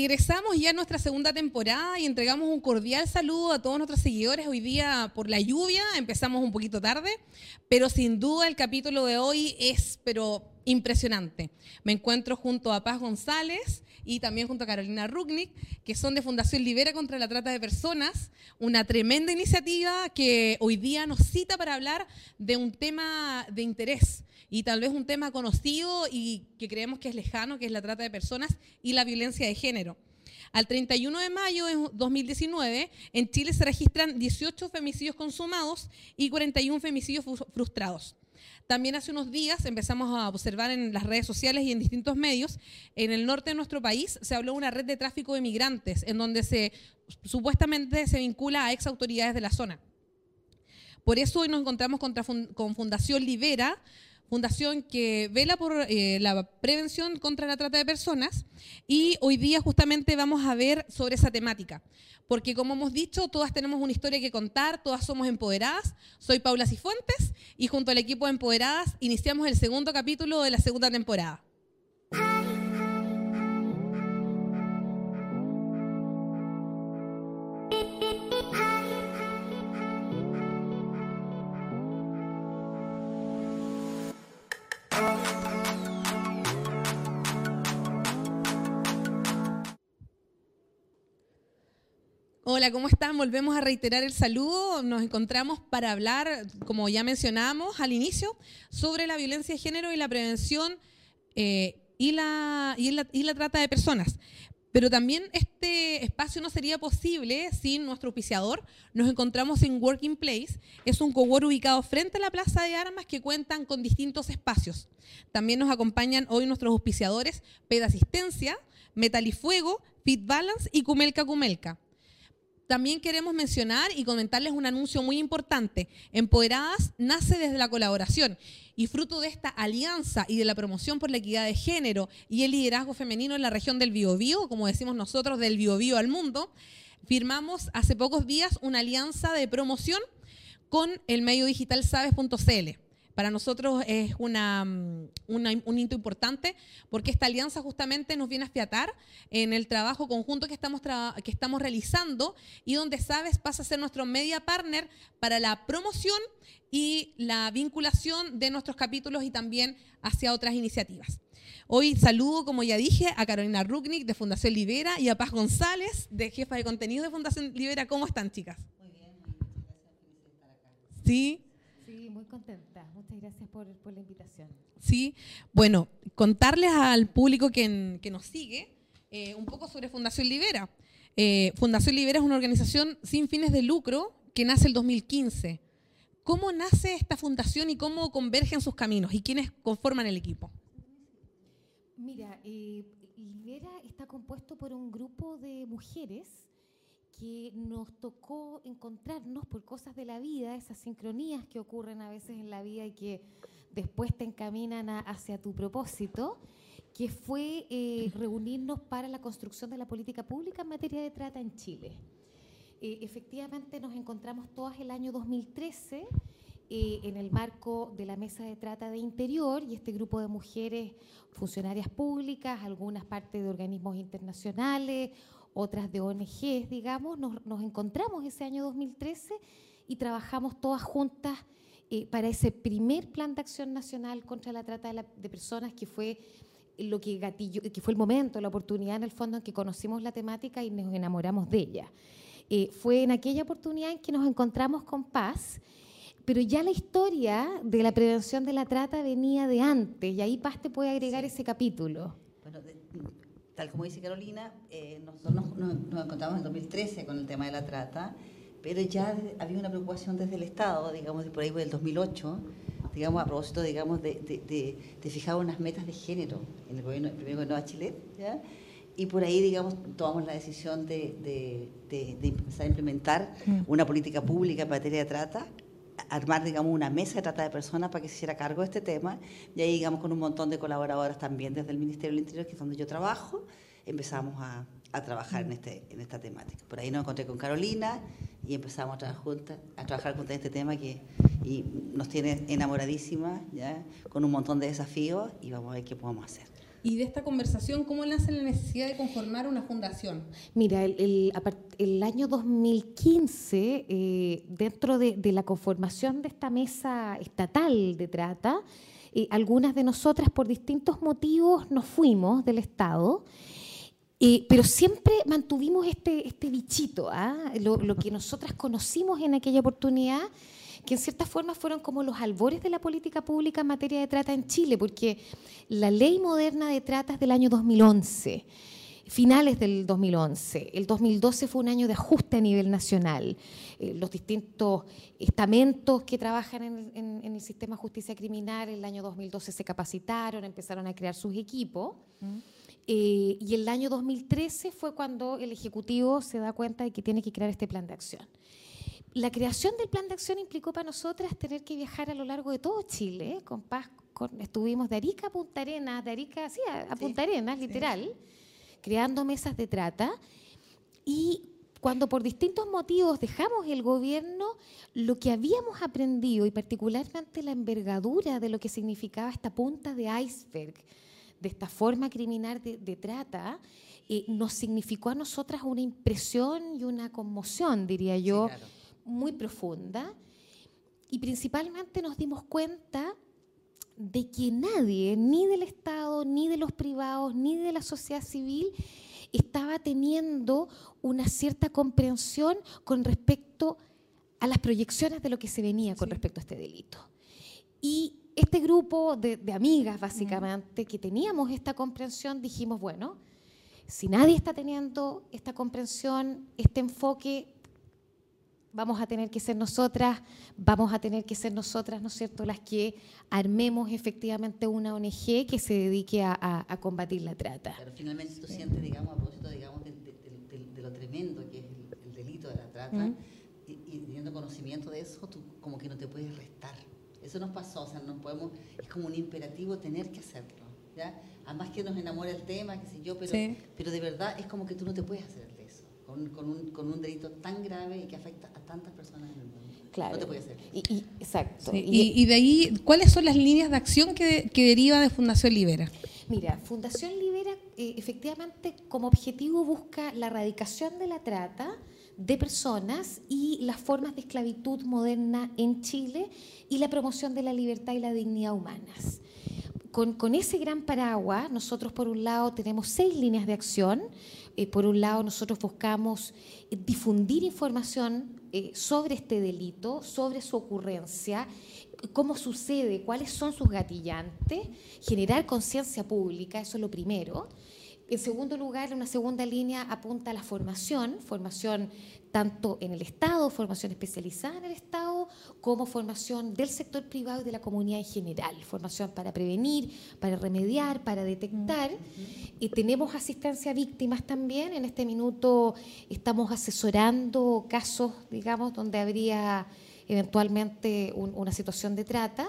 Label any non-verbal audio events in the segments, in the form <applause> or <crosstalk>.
Regresamos ya a nuestra segunda temporada y entregamos un cordial saludo a todos nuestros seguidores. Hoy día por la lluvia empezamos un poquito tarde, pero sin duda el capítulo de hoy es pero impresionante. Me encuentro junto a Paz González y también junto a Carolina Rugnick, que son de Fundación Libera contra la Trata de Personas, una tremenda iniciativa que hoy día nos cita para hablar de un tema de interés y tal vez un tema conocido y que creemos que es lejano, que es la trata de personas y la violencia de género. Al 31 de mayo de 2019, en Chile se registran 18 femicidios consumados y 41 femicidios frustrados. También hace unos días empezamos a observar en las redes sociales y en distintos medios, en el norte de nuestro país se habló de una red de tráfico de migrantes, en donde se supuestamente se vincula a ex autoridades de la zona. Por eso hoy nos encontramos con Fundación Libera, fundación que vela por eh, la prevención contra la trata de personas y hoy día justamente vamos a ver sobre esa temática. Porque como hemos dicho, todas tenemos una historia que contar, todas somos empoderadas. Soy Paula Cifuentes y junto al equipo de Empoderadas iniciamos el segundo capítulo de la segunda temporada. Hola, ¿cómo están? Volvemos a reiterar el saludo. Nos encontramos para hablar, como ya mencionamos al inicio, sobre la violencia de género y la prevención eh, y, la, y, la, trata de personas. Pero también este espacio no sería posible sin nuestro auspiciador. Nos encontramos en Working Place. Es un cowork ubicado frente a la Plaza de Armas que cuentan con distintos espacios. También nos acompañan hoy nuestros auspiciadores Pedasistencia, Metal y Fuego, Fit Balance y Cumelca Cumelca. También queremos mencionar y comentarles un anuncio muy importante. Empoderadas nace desde la colaboración y fruto de esta alianza y de la promoción por la equidad de género y el liderazgo femenino en la región del Biobío, como decimos nosotros, del Biobío al mundo, firmamos hace pocos días una alianza de promoción con el medio digital sabes.cl. Para nosotros es una, mm, un hito importante porque esta alianza justamente nos viene a fiatar en el trabajo conjunto que estamos, que estamos realizando y donde Sabes pasa a ser nuestro media partner para la promoción y la vinculación de nuestros capítulos y también hacia otras iniciativas. Hoy saludo, como ya dije, a Carolina Rugnick de Fundación Libera y a Paz González, de jefa de contenido de Fundación Libera. ¿Cómo están, chicas? Muy bien, muchas gracias por estar acá. Sí, muy contenta. Muchas gracias por, la invitación. Sí, bueno, contarles al público que, nos sigue eh, un poco sobre Fundación Libera. Eh, Fundación Libera es una organización sin fines de lucro que nace el 2015. ¿Cómo nace esta fundación y cómo convergen sus caminos y quiénes conforman el equipo? Mira, eh, Libera está compuesto por un grupo de mujeres que nos tocó encontrarnos por cosas de la vida, esas sincronías que ocurren a veces en la vida y que después te encaminan hacia tu propósito, que fue eh, reunirnos para la construcción de la política pública en materia de trata en Chile. Eh, efectivamente nos encontramos todas el año 2013 eh, en el marco de la Mesa de Trata de Interior y este grupo de mujeres funcionarias públicas, algunas partes de organismos internacionales, otras de ONGs, digamos, nos, encontramos ese año 2013 y trabajamos todas juntas eh, para ese primer plan de acción nacional contra la trata de, personas que fue lo que gatillo, que fue el momento, la oportunidad en el fondo en que conocimos la temática y nos enamoramos de ella. Eh, fue en aquella oportunidad en que nos encontramos con Paz, pero ya la historia de la prevención de la trata venía de antes, y ahí Paz te puede agregar ese capítulo. Bueno, tal como dice Carolina, eh, nosotros nos, encontramos en 2013 con el tema de la trata, pero ya había una preocupación desde el Estado, digamos, por ahí por el 2008, digamos, a propósito, digamos, de, fijar unas metas de género en el, gobierno, el primer gobierno de Chile, ¿ya? y por ahí, digamos, tomamos la decisión de, empezar a implementar mm. una política pública en materia de trata armar, digamos, una mesa de trata de personas para que se hiciera cargo de este tema. Y ahí, digamos, con un montón de colaboradoras también desde el Ministerio del Interior, que es donde yo trabajo, empezamos a, a trabajar en, este, en esta temática. Por ahí nos encontré con Carolina y empezamos a trabajar juntas, a trabajar juntas en este tema que y nos tiene enamoradísimas, ¿ya? con un montón de desafíos y vamos a ver qué podemos hacer. Y de esta conversación, ¿cómo nace la necesidad de conformar una fundación? Mira, el, el, el año 2015, eh, dentro de, la conformación de esta mesa estatal de trata, eh, algunas de nosotras por distintos motivos nos fuimos del Estado. Eh, pero siempre mantuvimos este, este bichito, ¿ah? lo, que nosotras conocimos en aquella oportunidad, que en cierta forma fueron como los albores de la política pública en materia de trata en Chile, porque la ley moderna de trata es del año 2011 finales del 2011. El 2012 fue un año de ajuste a nivel nacional. Eh, los distintos estamentos que trabajan en, en, en, el sistema de justicia criminal el año 2012 se capacitaron, empezaron a crear sus equipos. Mm. Eh, y el año 2013 fue cuando el Ejecutivo se da cuenta de que tiene que crear este plan de acción. La creación del plan de acción implicó para nosotras tener que viajar a lo largo de todo Chile. ¿eh? Con Paz, con, estuvimos de Arica a Punta Arenas, de Arica, sí, a, a Punta Arenas, literal. Sí creando mesas de trata y cuando por distintos motivos dejamos el gobierno, lo que habíamos aprendido y particularmente la envergadura de lo que significaba esta punta de iceberg, de esta forma criminal de, de trata, eh, nos significó a nosotras una impresión y una conmoción, diría yo, claro. Muy profunda. Y principalmente nos dimos cuenta de que nadie, ni del Estado, ni de los privados, ni de la sociedad civil, estaba teniendo una cierta comprensión con respecto a las proyecciones de lo que se venía con sí. respecto a este delito. Y este grupo de, de amigas, básicamente, mm. que teníamos esta comprensión, dijimos, bueno, si nadie está teniendo esta comprensión, este enfoque, vamos a tener que ser nosotras, vamos a tener que ser nosotras, ¿no es cierto?, las que armemos efectivamente una ONG que se dedique a, a, a combatir la trata. Pero finalmente tú sientes, digamos, a propósito, digamos, de, de, de, de lo tremendo que es el, el, delito de la trata, uh -huh. y, y, teniendo conocimiento de eso, tú como que no te puedes restar. Eso nos pasó, o sea, no podemos, es como un imperativo tener que hacerlo, ¿ya? Además que nos enamora el tema, qué sé yo, pero, sí. pero de verdad es como que tú no te puedes hacer con, con, un, con, un, delito tan grave y que afecta a tantas personas en el mundo. Claro. No te puede hacer. Y, y, exacto. Sí. Y, y, de ahí, ¿cuáles son las líneas de acción que, que deriva de Fundación Libera? Mira, Fundación Libera eh, efectivamente como objetivo busca la erradicación de la trata de personas y las formas de esclavitud moderna en Chile y la promoción de la libertad y la dignidad humanas. Con, con, ese gran paraguas, nosotros por un lado tenemos seis líneas de acción. Eh, por un lado, nosotros buscamos eh, difundir información eh, sobre este delito, sobre su ocurrencia, cómo sucede, cuáles son sus gatillantes, generar conciencia pública, eso es lo primero. En segundo lugar, una segunda línea apunta a la formación, formación tanto en el Estado, formación especializada en el Estado, como formación del sector privado y de la comunidad en general, formación para prevenir, para remediar, para detectar. Y tenemos asistencia a víctimas también. En este minuto estamos asesorando casos, digamos, donde habría eventualmente un, una situación de trata.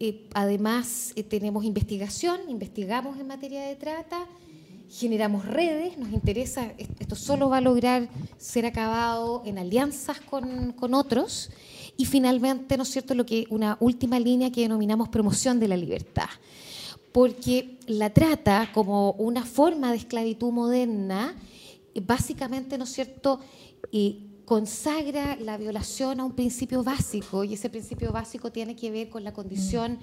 Eh, además, eh, tenemos investigación, investigamos en materia de trata generamos redes, nos interesa, esto solo va a lograr ser acabado en alianzas con, con, otros y finalmente, ¿no es cierto?, lo que una última línea que denominamos promoción de la libertad. Porque la trata como una forma de esclavitud moderna, básicamente, ¿no es cierto?, eh, consagra la violación a un principio básico y ese principio básico tiene que ver con la condición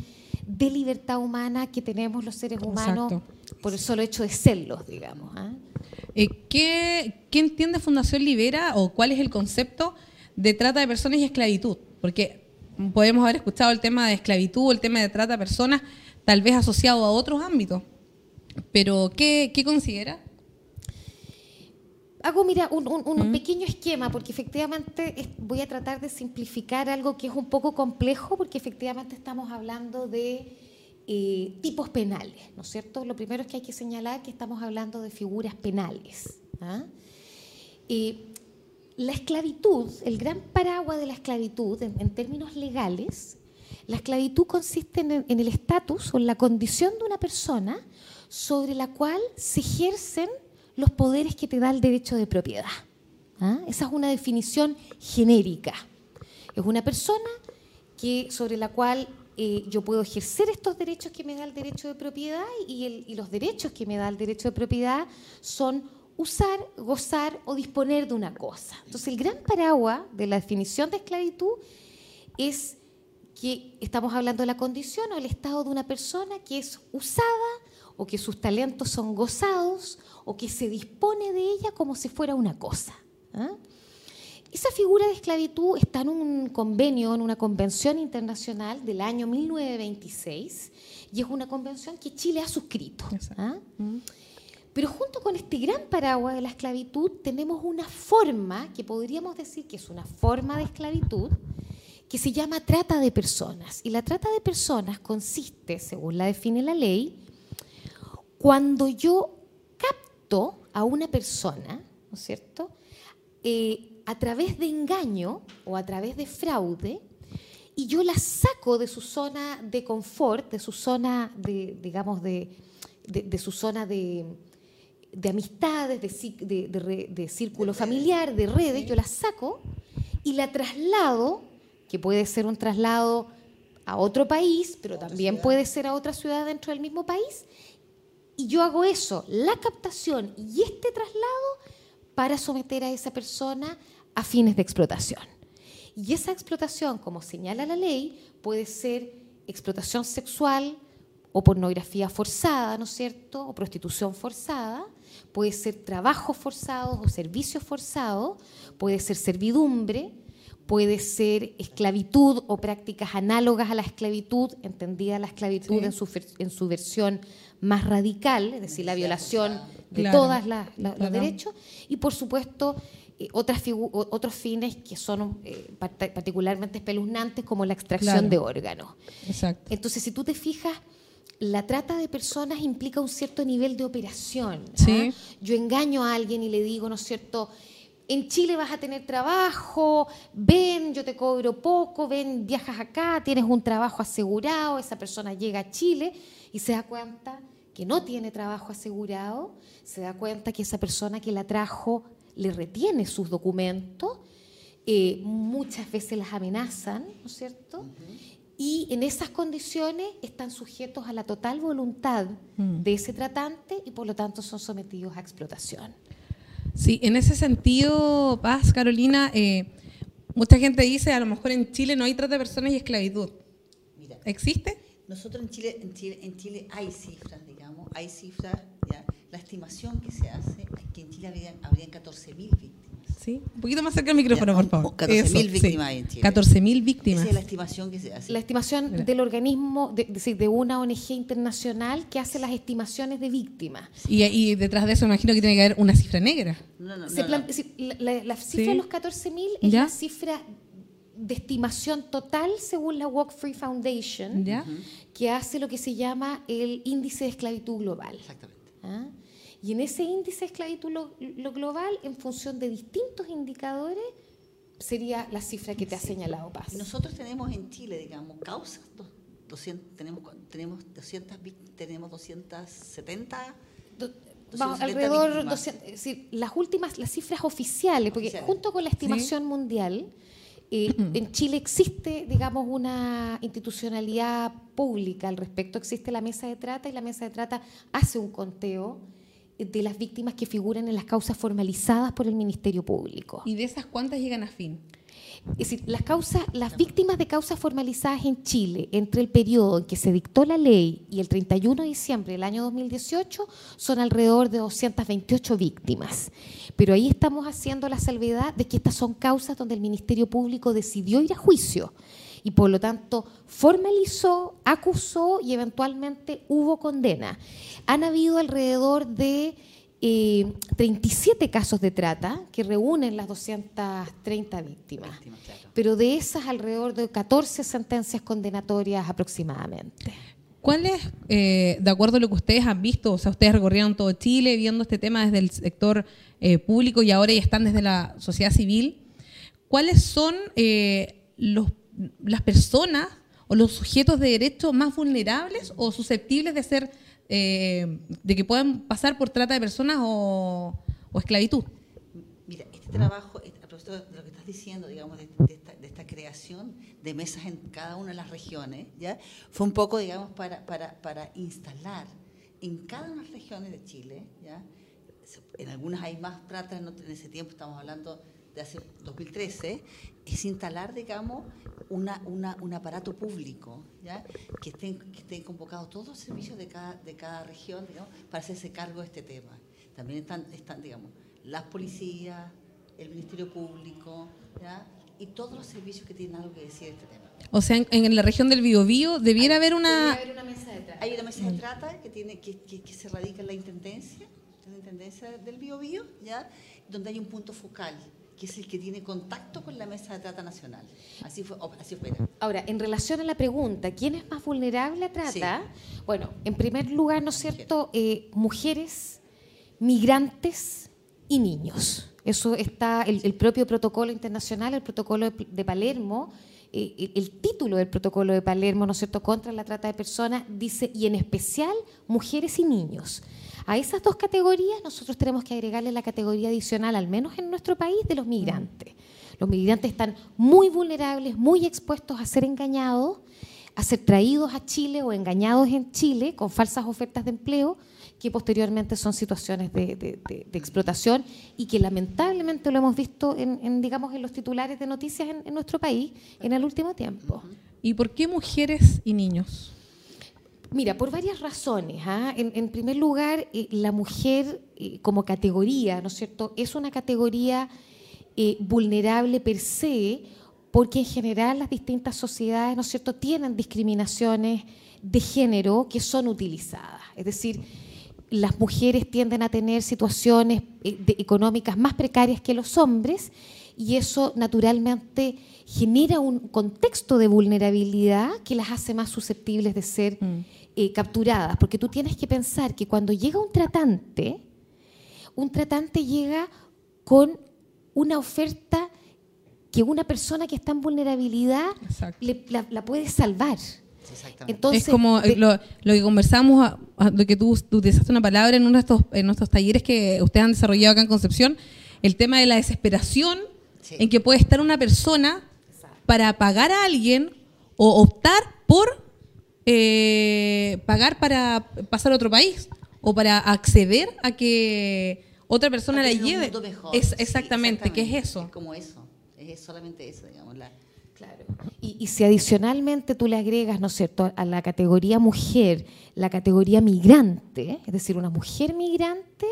de libertad humana que tenemos los seres humanos Exacto. por el solo hecho de serlos, digamos. ¿eh? ¿qué, ¿Qué entiende Fundación Libera o cuál es el concepto de trata de personas y esclavitud? Porque podemos haber escuchado el tema de esclavitud, el tema de trata de personas, tal vez asociado a otros ámbitos. Pero, ¿qué, qué considera? Hago, mira, un, un, un mm. pequeño esquema, porque efectivamente voy a tratar de simplificar algo que es un poco complejo, porque efectivamente estamos hablando de eh, tipos penales, ¿no es cierto? Lo primero es que hay que señalar que estamos hablando de figuras penales. ¿ah? Eh, la esclavitud, el gran paraguas de la esclavitud en, términos legales, la esclavitud consiste en, el estatus o en la condición de una persona sobre la cual se ejercen los poderes que te da el derecho de propiedad. ¿ah? Esa es una definición genérica. Es una persona que, sobre la cual eh, yo puedo ejercer estos derechos que me da el derecho de propiedad y, los derechos que me da el derecho de propiedad son usar, gozar o disponer de una cosa. Entonces, el gran paraguas de la definición de esclavitud es que estamos hablando de la condición o el estado de una persona que es usada o que sus talentos son gozados o que se dispone de ella como si fuera una cosa. ¿ah? Esa figura de esclavitud está en un convenio, en una convención internacional del año 1926 y es una convención que Chile ha suscrito. ¿ah? Pero junto con este gran paraguas de la esclavitud tenemos una forma, que podríamos decir que es una forma de esclavitud, que se llama trata de personas. Y la trata de personas consiste, según la define la ley, cuando yo capto a una persona, ¿no es cierto?, eh, a través de engaño o a través de fraude, y yo la saco de su zona de confort, de su zona de, digamos, de, su zona de, amistades, de, de, círculo familiar, de redes, yo la saco y la traslado, que puede ser un traslado a otro país, pero también puede ser a otra ciudad dentro del mismo país, y yo hago eso, la captación y este traslado para someter a esa persona a fines de explotación. Y esa explotación, como señala la ley, puede ser explotación sexual o pornografía forzada, ¿no es cierto? O prostitución forzada, puede ser trabajo forzado o servicio forzado, puede ser servidumbre, puede ser esclavitud o prácticas análogas a la esclavitud, entendida la esclavitud en, su, en su versión más radical, es decir, la violación de todos los derechos, y por supuesto eh, otras otros fines que son eh, particularmente espeluznantes como la extracción de órganos. Entonces, si tú te fijas, la trata de personas implica un cierto nivel de operación. ¿ah? Yo engaño a alguien y le digo, ¿no es cierto? En Chile vas a tener trabajo, ven, yo te cobro poco, ven, viajas acá, tienes un trabajo asegurado, esa persona llega a Chile y se da cuenta que no tiene trabajo asegurado, se da cuenta que esa persona que la trajo le retiene sus documentos, eh, muchas veces las amenazan, ¿no es cierto? Y en esas condiciones están sujetos a la total voluntad mm. de ese tratante y por lo tanto son sometidos a explotación. Sí, en ese sentido, Paz, Carolina, eh, mucha gente dice, a lo mejor en Chile no hay trata de personas y esclavitud. ¿Existe? Nosotros en Chile, en Chile, en Chile hay cifras, hay cifras, ¿ya? la estimación que se hace es que en Chile habrían, habrían 14.000 víctimas. Sí, un poquito más cerca del micrófono, por favor. 14.000 víctimas en Chile. 14.000 víctimas. Esa es la estimación que se hace. La estimación del organismo, de, de, una ONG internacional que hace las estimaciones de víctimas. Y, y detrás de eso imagino que tiene que haber una cifra negra. No, no, no, la, cifra de los 14.000 es la cifra de estimación total según la Walk Free Foundation, ¿Ya? que hace lo que se llama el índice de esclavitud global. Exactamente. ¿Ah? Y en ese índice de esclavitud lo, global, en función de distintos indicadores, sería la cifra que te ha señalado Paz. Nosotros tenemos en Chile, digamos, causas, 200, tenemos, tenemos, 200, tenemos 270... alrededor, 200, las últimas, las cifras oficiales, porque junto con la estimación mundial, eh, en Chile existe, digamos, una institucionalidad pública al respecto. Existe la mesa de trata y la mesa de trata hace un conteo de las víctimas que figuran en las causas formalizadas por el Ministerio Público. ¿Y de esas cuántas llegan a fin? Es decir, las, causas, las víctimas de causas formalizadas en Chile entre el periodo en que se dictó la ley y el 31 de diciembre del año 2018 son alrededor de 228 víctimas. Pero ahí estamos haciendo la salvedad de que estas son causas donde el Ministerio Público decidió ir a juicio y por lo tanto formalizó, acusó y eventualmente hubo condena. Han habido alrededor de 37 eh, casos de trata que reúnen las 230 víctimas, pero de esas alrededor de 14 sentencias condenatorias aproximadamente. ¿Cuál es, eh, de acuerdo a lo que ustedes han visto, o sea, ustedes recorrieron todo Chile viendo este tema desde el sector eh, público y ahora ya están desde la sociedad civil, ¿cuáles son eh, los, las personas o los sujetos de derecho más vulnerables o susceptibles de ser, de que puedan pasar por trata de personas o, o esclavitud? Mira, este trabajo, a propósito de lo que estás diciendo, digamos, de, de, esta, de esta creación de mesas en cada una de las regiones, ¿ya? Fue un poco, digamos, para, para, para instalar en cada una de las regiones de Chile, ¿ya? En algunas hay más plata, en, ese tiempo estamos hablando de hace 2013, es instalar, digamos, una, una, un aparato público, ¿ya? Que, estén, que estén convocados todos los servicios de cada, de cada región, digamos, para hacerse cargo de este tema. También están, están digamos, las policías, el Ministerio Público, ¿ya? y todos los servicios que tienen algo que decir este tema. O sea, en, en la región del Biobío debiera haber una... Haber una mesa de trata. Hay una mesa de trata que, tiene, que, que, que se radica en la Intendencia, en la Intendencia del Biobío, ¿ya? donde hay un punto focal que es el que tiene contacto con la mesa de trata nacional. Así fue, así fue. Ahora, en relación a la pregunta, ¿quién es más vulnerable a trata? Sí. Bueno, en primer lugar, ¿no es cierto? Eh, mujeres, migrantes y niños. Eso está, el, el propio protocolo internacional, el protocolo de, de Palermo, eh, el, el, título del protocolo de Palermo, ¿no es cierto?, contra la trata de personas, dice, y en especial mujeres y niños. A esas dos categorías nosotros tenemos que agregarle la categoría adicional, al menos en nuestro país, de los migrantes. Los migrantes están muy vulnerables, muy expuestos a ser engañados, a ser traídos a Chile o engañados en Chile con falsas ofertas de empleo, que posteriormente son situaciones de, explotación y que lamentablemente lo hemos visto en, digamos, en los titulares de noticias en, nuestro país en el último tiempo. ¿Y por qué mujeres y niños? Mira, por varias razones. ¿ah? En, primer lugar, eh, la mujer eh, como categoría, ¿no es cierto?, es una categoría eh, vulnerable per se, porque en general las distintas sociedades, ¿no es cierto?, tienen discriminaciones de género que son utilizadas. Es decir, las mujeres tienden a tener situaciones económicas más precarias que los hombres y eso naturalmente genera un contexto de vulnerabilidad que las hace más susceptibles de ser mm. Eh, capturadas. Porque tú tienes que pensar que cuando llega un tratante, un tratante llega con una oferta que una persona que está en vulnerabilidad le, la, la puede salvar. Entonces, es como de, lo, lo, que conversamos, de que tú, tú utilizaste una palabra en uno de estos, en nuestros talleres que ustedes han desarrollado acá en Concepción, el tema de la desesperación sí. en que puede estar una persona Exacto. para pagar a alguien o optar por eh, pagar para pasar a otro país o para acceder a que otra persona la lleve. Es, exactamente, sí, exactamente, ¿qué es eso? Es como eso, es solamente eso, digamos. La, Claro. Y, y, si adicionalmente tú le agregas, ¿no es cierto?, a la categoría mujer, la categoría migrante, es decir, una mujer migrante,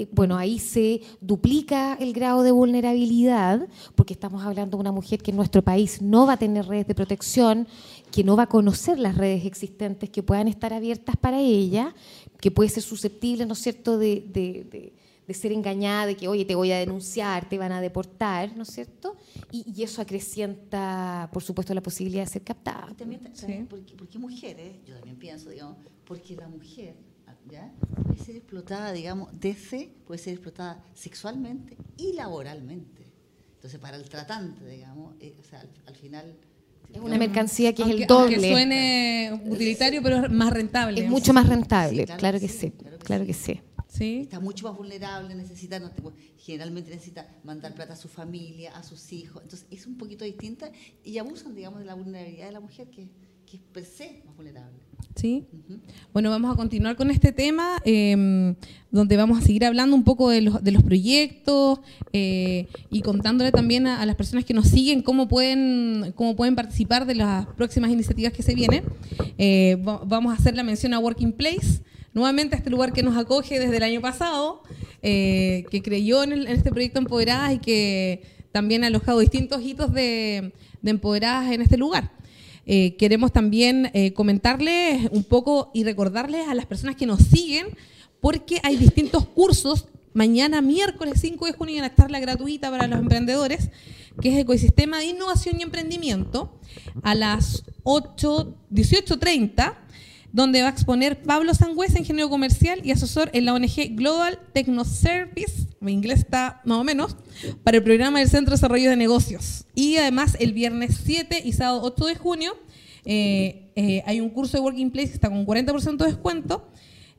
eh, bueno, ahí se duplica el grado de vulnerabilidad, porque estamos hablando de una mujer que en nuestro país no va a tener redes de protección, que no va a conocer las redes existentes que puedan estar abiertas para ella, que puede ser susceptible, ¿no es cierto?, de, de, de de ser engañada, de que, oye, te voy a denunciar, te van a deportar, ¿no es cierto? Y, y eso acrecienta, por supuesto, la posibilidad de ser captada. Y también, sí. porque, porque mujeres, yo también pienso, digamos, porque la mujer ¿ya? puede ser explotada, digamos, desde, puede ser explotada sexualmente y laboralmente. Entonces, para el tratante, digamos, eh, o sea, al, al final... Es una mercancía que aunque, es el doble. Aunque suene utilitario, pero es más rentable. Es mucho más rentable, sí, claro, claro, que sí, sí, claro que, claro que sí. ¿Sí? está mucho más vulnerable, necesita, no, generalmente necesita mandar plata a su familia, a sus hijos. Entonces es un poquito distinta y abusan, digamos, de la vulnerabilidad de la mujer que, que es per se más vulnerable. Sí. Uh -huh. Bueno, vamos a continuar con este tema, eh, donde vamos a seguir hablando un poco de los, de los proyectos eh, y contándole también a, a, las personas que nos siguen cómo pueden, cómo pueden participar de las próximas iniciativas que se vienen. Eh, vamos a hacer la mención a Working Place nuevamente a este lugar que nos acoge desde el año pasado, eh, que creyó en, el, en, este proyecto Empoderadas y que también ha alojado distintos hitos de, de Empoderadas en este lugar. Eh, queremos también eh, comentarles un poco y recordarles a las personas que nos siguen, porque hay distintos cursos. Mañana, miércoles 5 de junio, una charla gratuita para los emprendedores, que es Ecosistema de Innovación y Emprendimiento, a las 8, 18.30 donde va a exponer Pablo Sangüesa, ingeniero comercial y asesor en la ONG Global Technoservice, mi inglés está más o menos, para el programa del Centro de Desarrollo de Negocios. Y además el viernes 7 y sábado 8 de junio eh, eh, hay un curso de Working Place que está con 40% de descuento,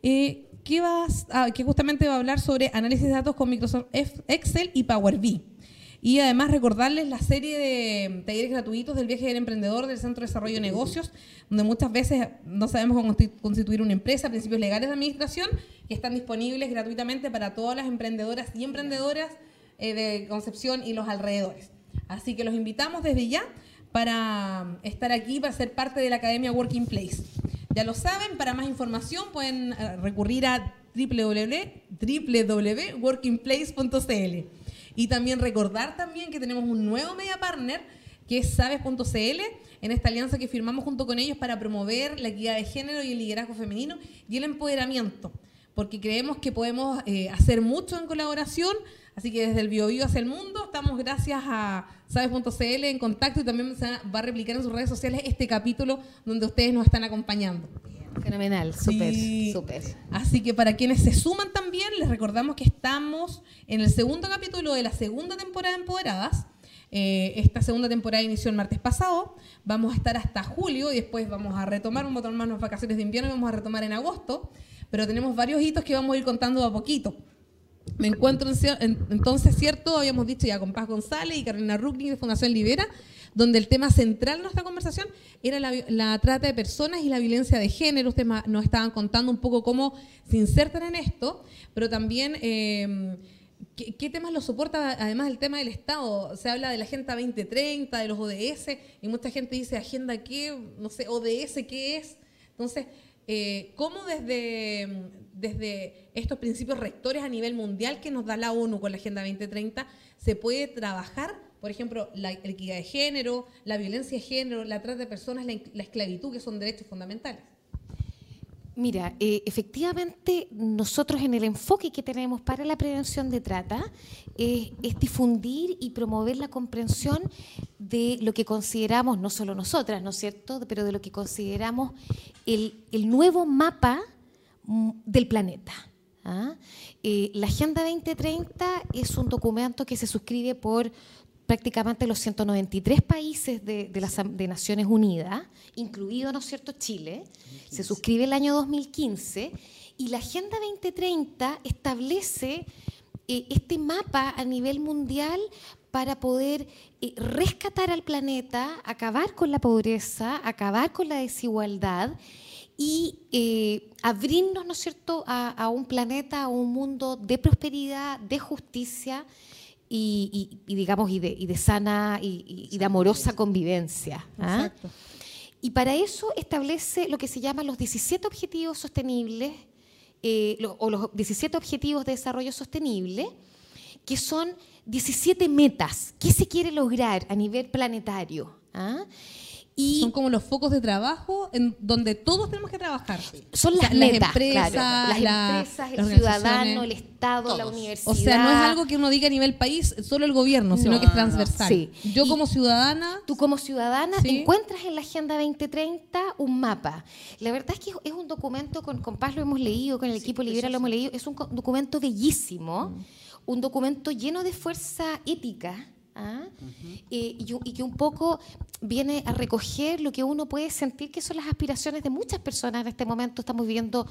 eh, que, va a- que justamente va a hablar sobre análisis de datos con Microsoft Excel y Power BI. Y además recordarles la serie de talleres gratuitos del viaje del emprendedor del Centro de Desarrollo de Negocios, donde muchas veces no sabemos cómo consti- constituir una empresa, principios legales de administración, que están disponibles gratuitamente para todas las emprendedoras y emprendedoras eh, de Concepción y los alrededores. Así que los invitamos desde ya para estar aquí, para ser parte de la Academia Working Place. Ya lo saben, para más información pueden eh, recurrir a www- www.workingplace.cl. Y también recordar también que tenemos un nuevo media partner que es sabes.cl, en esta alianza que firmamos junto con ellos para promover la equidad de género y el liderazgo femenino y el empoderamiento, porque creemos que podemos eh, hacer mucho en colaboración, así que desde el BioBio hacia el mundo estamos gracias a sabes.cl en contacto y también se va a replicar en sus redes sociales este capítulo donde ustedes nos están acompañando. Fenomenal, súper, Sí. súper. Así que para quienes se suman también, les recordamos que estamos en el segundo capítulo de la segunda temporada de Empoderadas. Eh, esta segunda temporada inició el martes pasado. Vamos a estar hasta julio y después vamos a retomar, vamos a tomar unas vacaciones de invierno y vamos a retomar en agosto. Pero tenemos varios hitos que vamos a ir contando a poquito. Me encuentro en entonces, cierto, habíamos dicho ya con Paz González y Carolina Ruckling de Fundación Libera, donde el tema central de nuestra conversación era la, trata de personas y la violencia de género. Ustedes nos estaban contando un poco cómo se insertan en esto, pero también eh, qué, temas lo soporta, además del tema del Estado. Se habla de la Agenda 2030, de los ODS, y mucha gente dice, ¿Agenda qué? No sé, ODS, ¿qué es? Entonces, eh, ¿cómo desde, desde estos principios rectores a nivel mundial que nos da la ONU con la Agenda 2030 se puede trabajar, por ejemplo, la equidad de género, la violencia de género, la trata de personas, la, la esclavitud, que son derechos fundamentales? Mira, eh, efectivamente nosotros en el enfoque que tenemos para la prevención de trata eh, es difundir y promover la comprensión de lo que consideramos, no solo nosotras, ¿no es cierto?, pero de lo que consideramos el, el nuevo mapa mm, del planeta. ¿ah? Eh, la Agenda 2030 es un documento que se suscribe por prácticamente los 193 países de, las de Naciones Unidas, incluido, ¿no cierto?, Chile. Se suscribe el año 2015 y la Agenda 2030 establece eh, este mapa a nivel mundial para poder eh, rescatar al planeta, acabar con la pobreza, acabar con la desigualdad y eh, abrirnos, ¿no es cierto?, a, un planeta, a un mundo de prosperidad, de justicia y, y, y digamos, y de, y de sana y, de amorosa convivencia. ¿ah? Exacto. Y para eso establece lo que se llaman los 17 objetivos sostenibles eh, lo, o los 17 objetivos de desarrollo sostenible, que son 17 metas. ¿Qué se quiere lograr a nivel planetario? ¿Ah? Y son como los focos de trabajo en donde todos tenemos que trabajar. Son las, o sea, metas, las empresas, claro. las la, empresas el ciudadano, el Estado, todos. la universidad. O sea, no es algo que uno diga a nivel país, solo el gobierno, sino no, que es transversal. Sí. Yo como ciudadana... Tú como ciudadana ¿sí? encuentras en la Agenda 2030 un mapa. La verdad es que es un documento, con, con Paz lo hemos leído, con el sí, equipo Libera lo hemos leído, es un documento bellísimo, mm. un documento lleno de fuerza ética, ¿Ah? Uh -huh. eh, y, y, que un poco viene a recoger lo que uno puede sentir que son las aspiraciones de muchas personas en este momento. Estamos viviendo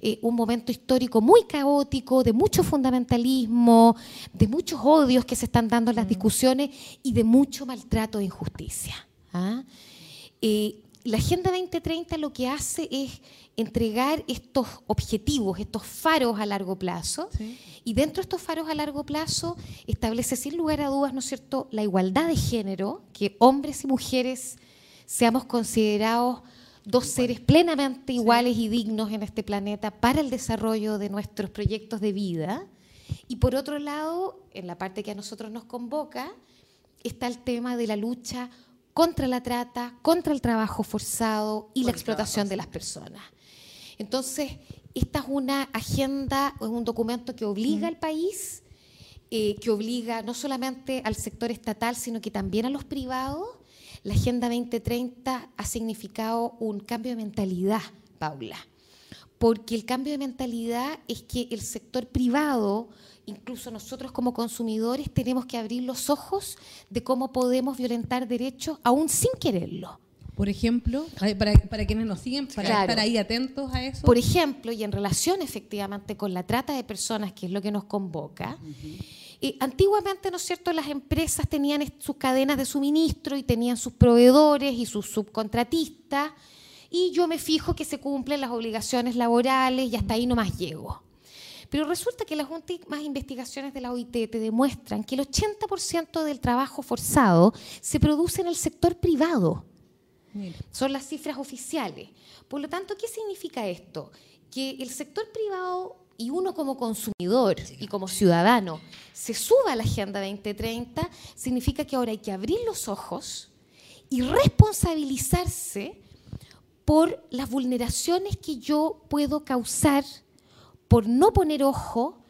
eh, un momento histórico muy caótico, de mucho fundamentalismo, de muchos odios que se están dando en las uh -huh. discusiones y de mucho maltrato e injusticia. ¿ah? Eh, la Agenda 2030 lo que hace es entregar estos objetivos, estos faros a largo plazo, sí. y dentro de estos faros a largo plazo establece sin lugar a dudas, ¿no es cierto?, la igualdad de género, que hombres y mujeres seamos considerados dos seres plenamente iguales sí. y dignos en este planeta para el desarrollo de nuestros proyectos de vida. Y por otro lado, en la parte que a nosotros nos convoca, está el tema de la lucha contra la trata, contra el trabajo forzado y la explotación de las personas. Entonces, esta es una agenda, es un documento que obliga al país, eh, que obliga no solamente al sector estatal, sino que también a los privados. La Agenda 2030 ha significado un cambio de mentalidad Paula. Porque el cambio de mentalidad es que el sector privado, incluso nosotros como consumidores, tenemos que abrir los ojos de cómo podemos violentar derechos aún sin quererlo. Por ejemplo, para, para quienes nos siguen, para Claro. estar ahí atentos a eso. Por ejemplo, y en relación efectivamente con la trata de personas, que es lo que nos convoca, eh, antiguamente, ¿no es cierto?, las empresas tenían sus cadenas de suministro y tenían sus proveedores y sus subcontratistas, y yo me fijo que se cumplen las obligaciones laborales y hasta ahí nomás llego. Pero resulta que las últimas investigaciones de la OIT te demuestran que el 80% del trabajo forzado se produce en el sector privado. Mira. Son las cifras oficiales. Por lo tanto, ¿qué significa esto? Que el sector privado y uno como consumidor y como ciudadano se suba a la Agenda 2030, significa que ahora hay que abrir los ojos y responsabilizarse por las vulneraciones que yo puedo causar por no poner ojo,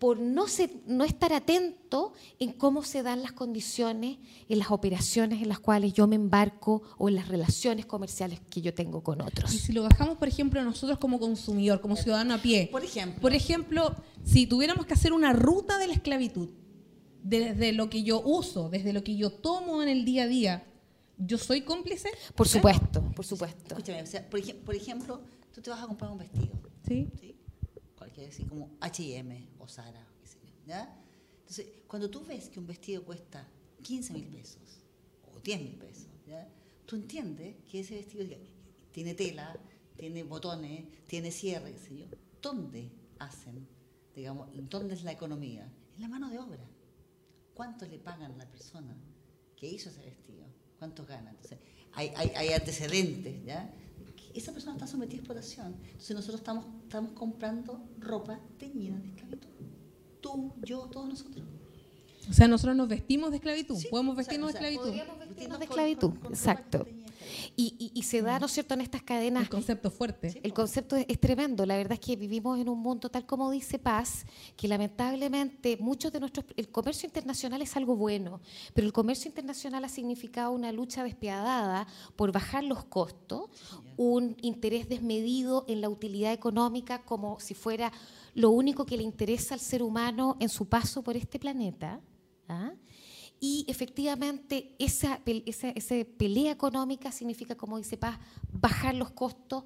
por no, ser- no estar atento en cómo se dan las condiciones en las operaciones en las cuales yo me embarco o en las relaciones comerciales que yo tengo con Y otros. si lo bajamos, por ejemplo, nosotros como consumidor, como ciudadano a pie. Por ejemplo. Por ejemplo, si tuviéramos que hacer una ruta de la esclavitud, desde lo que yo uso, desde lo que yo tomo en el día a día, ¿yo soy cómplice? Por supuesto, por supuesto. Escúchame, o sea, por, ejem- por ejemplo, tú te vas a comprar un vestido, Sí. ¿sí? Cualquier, así como H&M o yo, ¿ya? Entonces, cuando tú ves que un vestido cuesta 15 mil pesos o 10 mil pesos, ¿ya? Tú entiendes que ese vestido tiene tela, tiene botones, tiene cierre, qué sé yo. ¿Dónde hacen, digamos, dónde es la economía? En la mano de obra. ¿Cuánto le pagan a la persona que hizo ese vestido? ¿Cuánto gana? Entonces, hay, hay, hay antecedentes, ¿ya? Esa persona está sometida a explotación. Entonces, nosotros estamos, estamos comprando ropa teñida de esclavitud. Tú, yo, todos nosotros. O sea, nosotros nos vestimos de esclavitud. Sí, Podemos vestirnos o sea, de esclavitud. podríamos vestirnos de esclavitud, con- con ropa exacto. Y, y- y se da, ¿no es cierto?, en estas cadenas El concepto fuerte. El concepto es, es tremendo. La verdad es que vivimos en un mundo, tal como dice Paz, que lamentablemente muchos de nuestros. El comercio internacional es algo bueno, pero el comercio internacional ha significado una lucha despiadada por bajar los costos, un interés desmedido en la utilidad económica, como si fuera lo único que le interesa al ser humano en su paso por este planeta. ¿ah? Y efectivamente, esa, pel- esa, esa pelea económica significa, como dice Paz, bajar los costos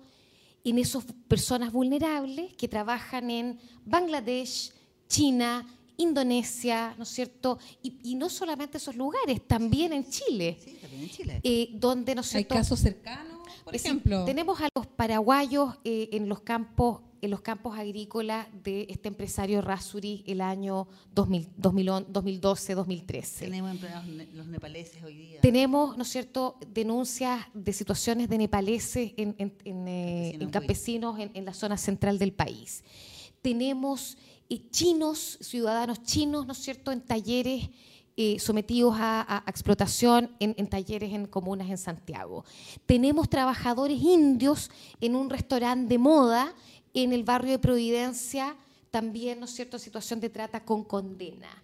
en esas personas vulnerables que trabajan en Bangladesh, China, Indonesia, ¿no es cierto? Y, y no solamente esos lugares, también en Chile, Sí, también en Chile. eh, donde, ¿no es Hay casos cercanos, por Es decir, ejemplo. tenemos a los paraguayos eh, en los campos en los campos agrícolas de este empresario Rasuri el año 2000, 2012, 2013. Tenemos empleados los nepaleses hoy día. Tenemos, ¿no es cierto?, denuncias de situaciones de nepaleses en, en- en, eh, Campesinos en campesinos en, en la zona central del país. Tenemos eh, chinos, ciudadanos chinos, ¿no es cierto?, en talleres eh, sometidos a, a- a explotación en, en talleres en comunas en Santiago. Tenemos trabajadores indios en un restaurante de moda en el barrio de Providencia, también, ¿no es cierto?, situación de trata con condena.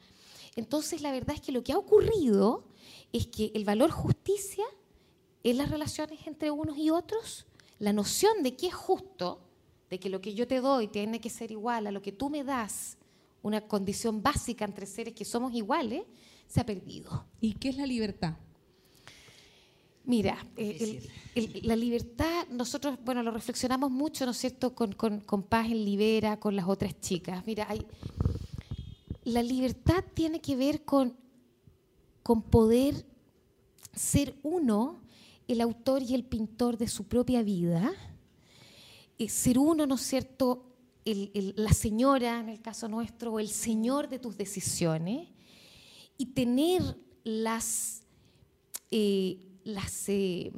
Entonces, la verdad es que lo que ha ocurrido es que el valor justicia en las relaciones entre unos y otros, la noción de que es justo, de que lo que yo te doy tiene que ser igual a lo que tú me das, una condición básica entre seres que somos iguales, se ha perdido. ¿Y qué es la libertad? Mira, eh, el- Difícil. el- la libertad, nosotros, bueno, lo reflexionamos mucho, ¿no es cierto?, con, con- con Paz en Libera, con las otras chicas. Mira, hay, la libertad tiene que ver con, con poder ser uno el autor y el pintor de su propia vida, eh, ser uno, ¿no es cierto?, el- el- la señora, en el caso nuestro, o el señor de tus decisiones, y tener las eh, las eh,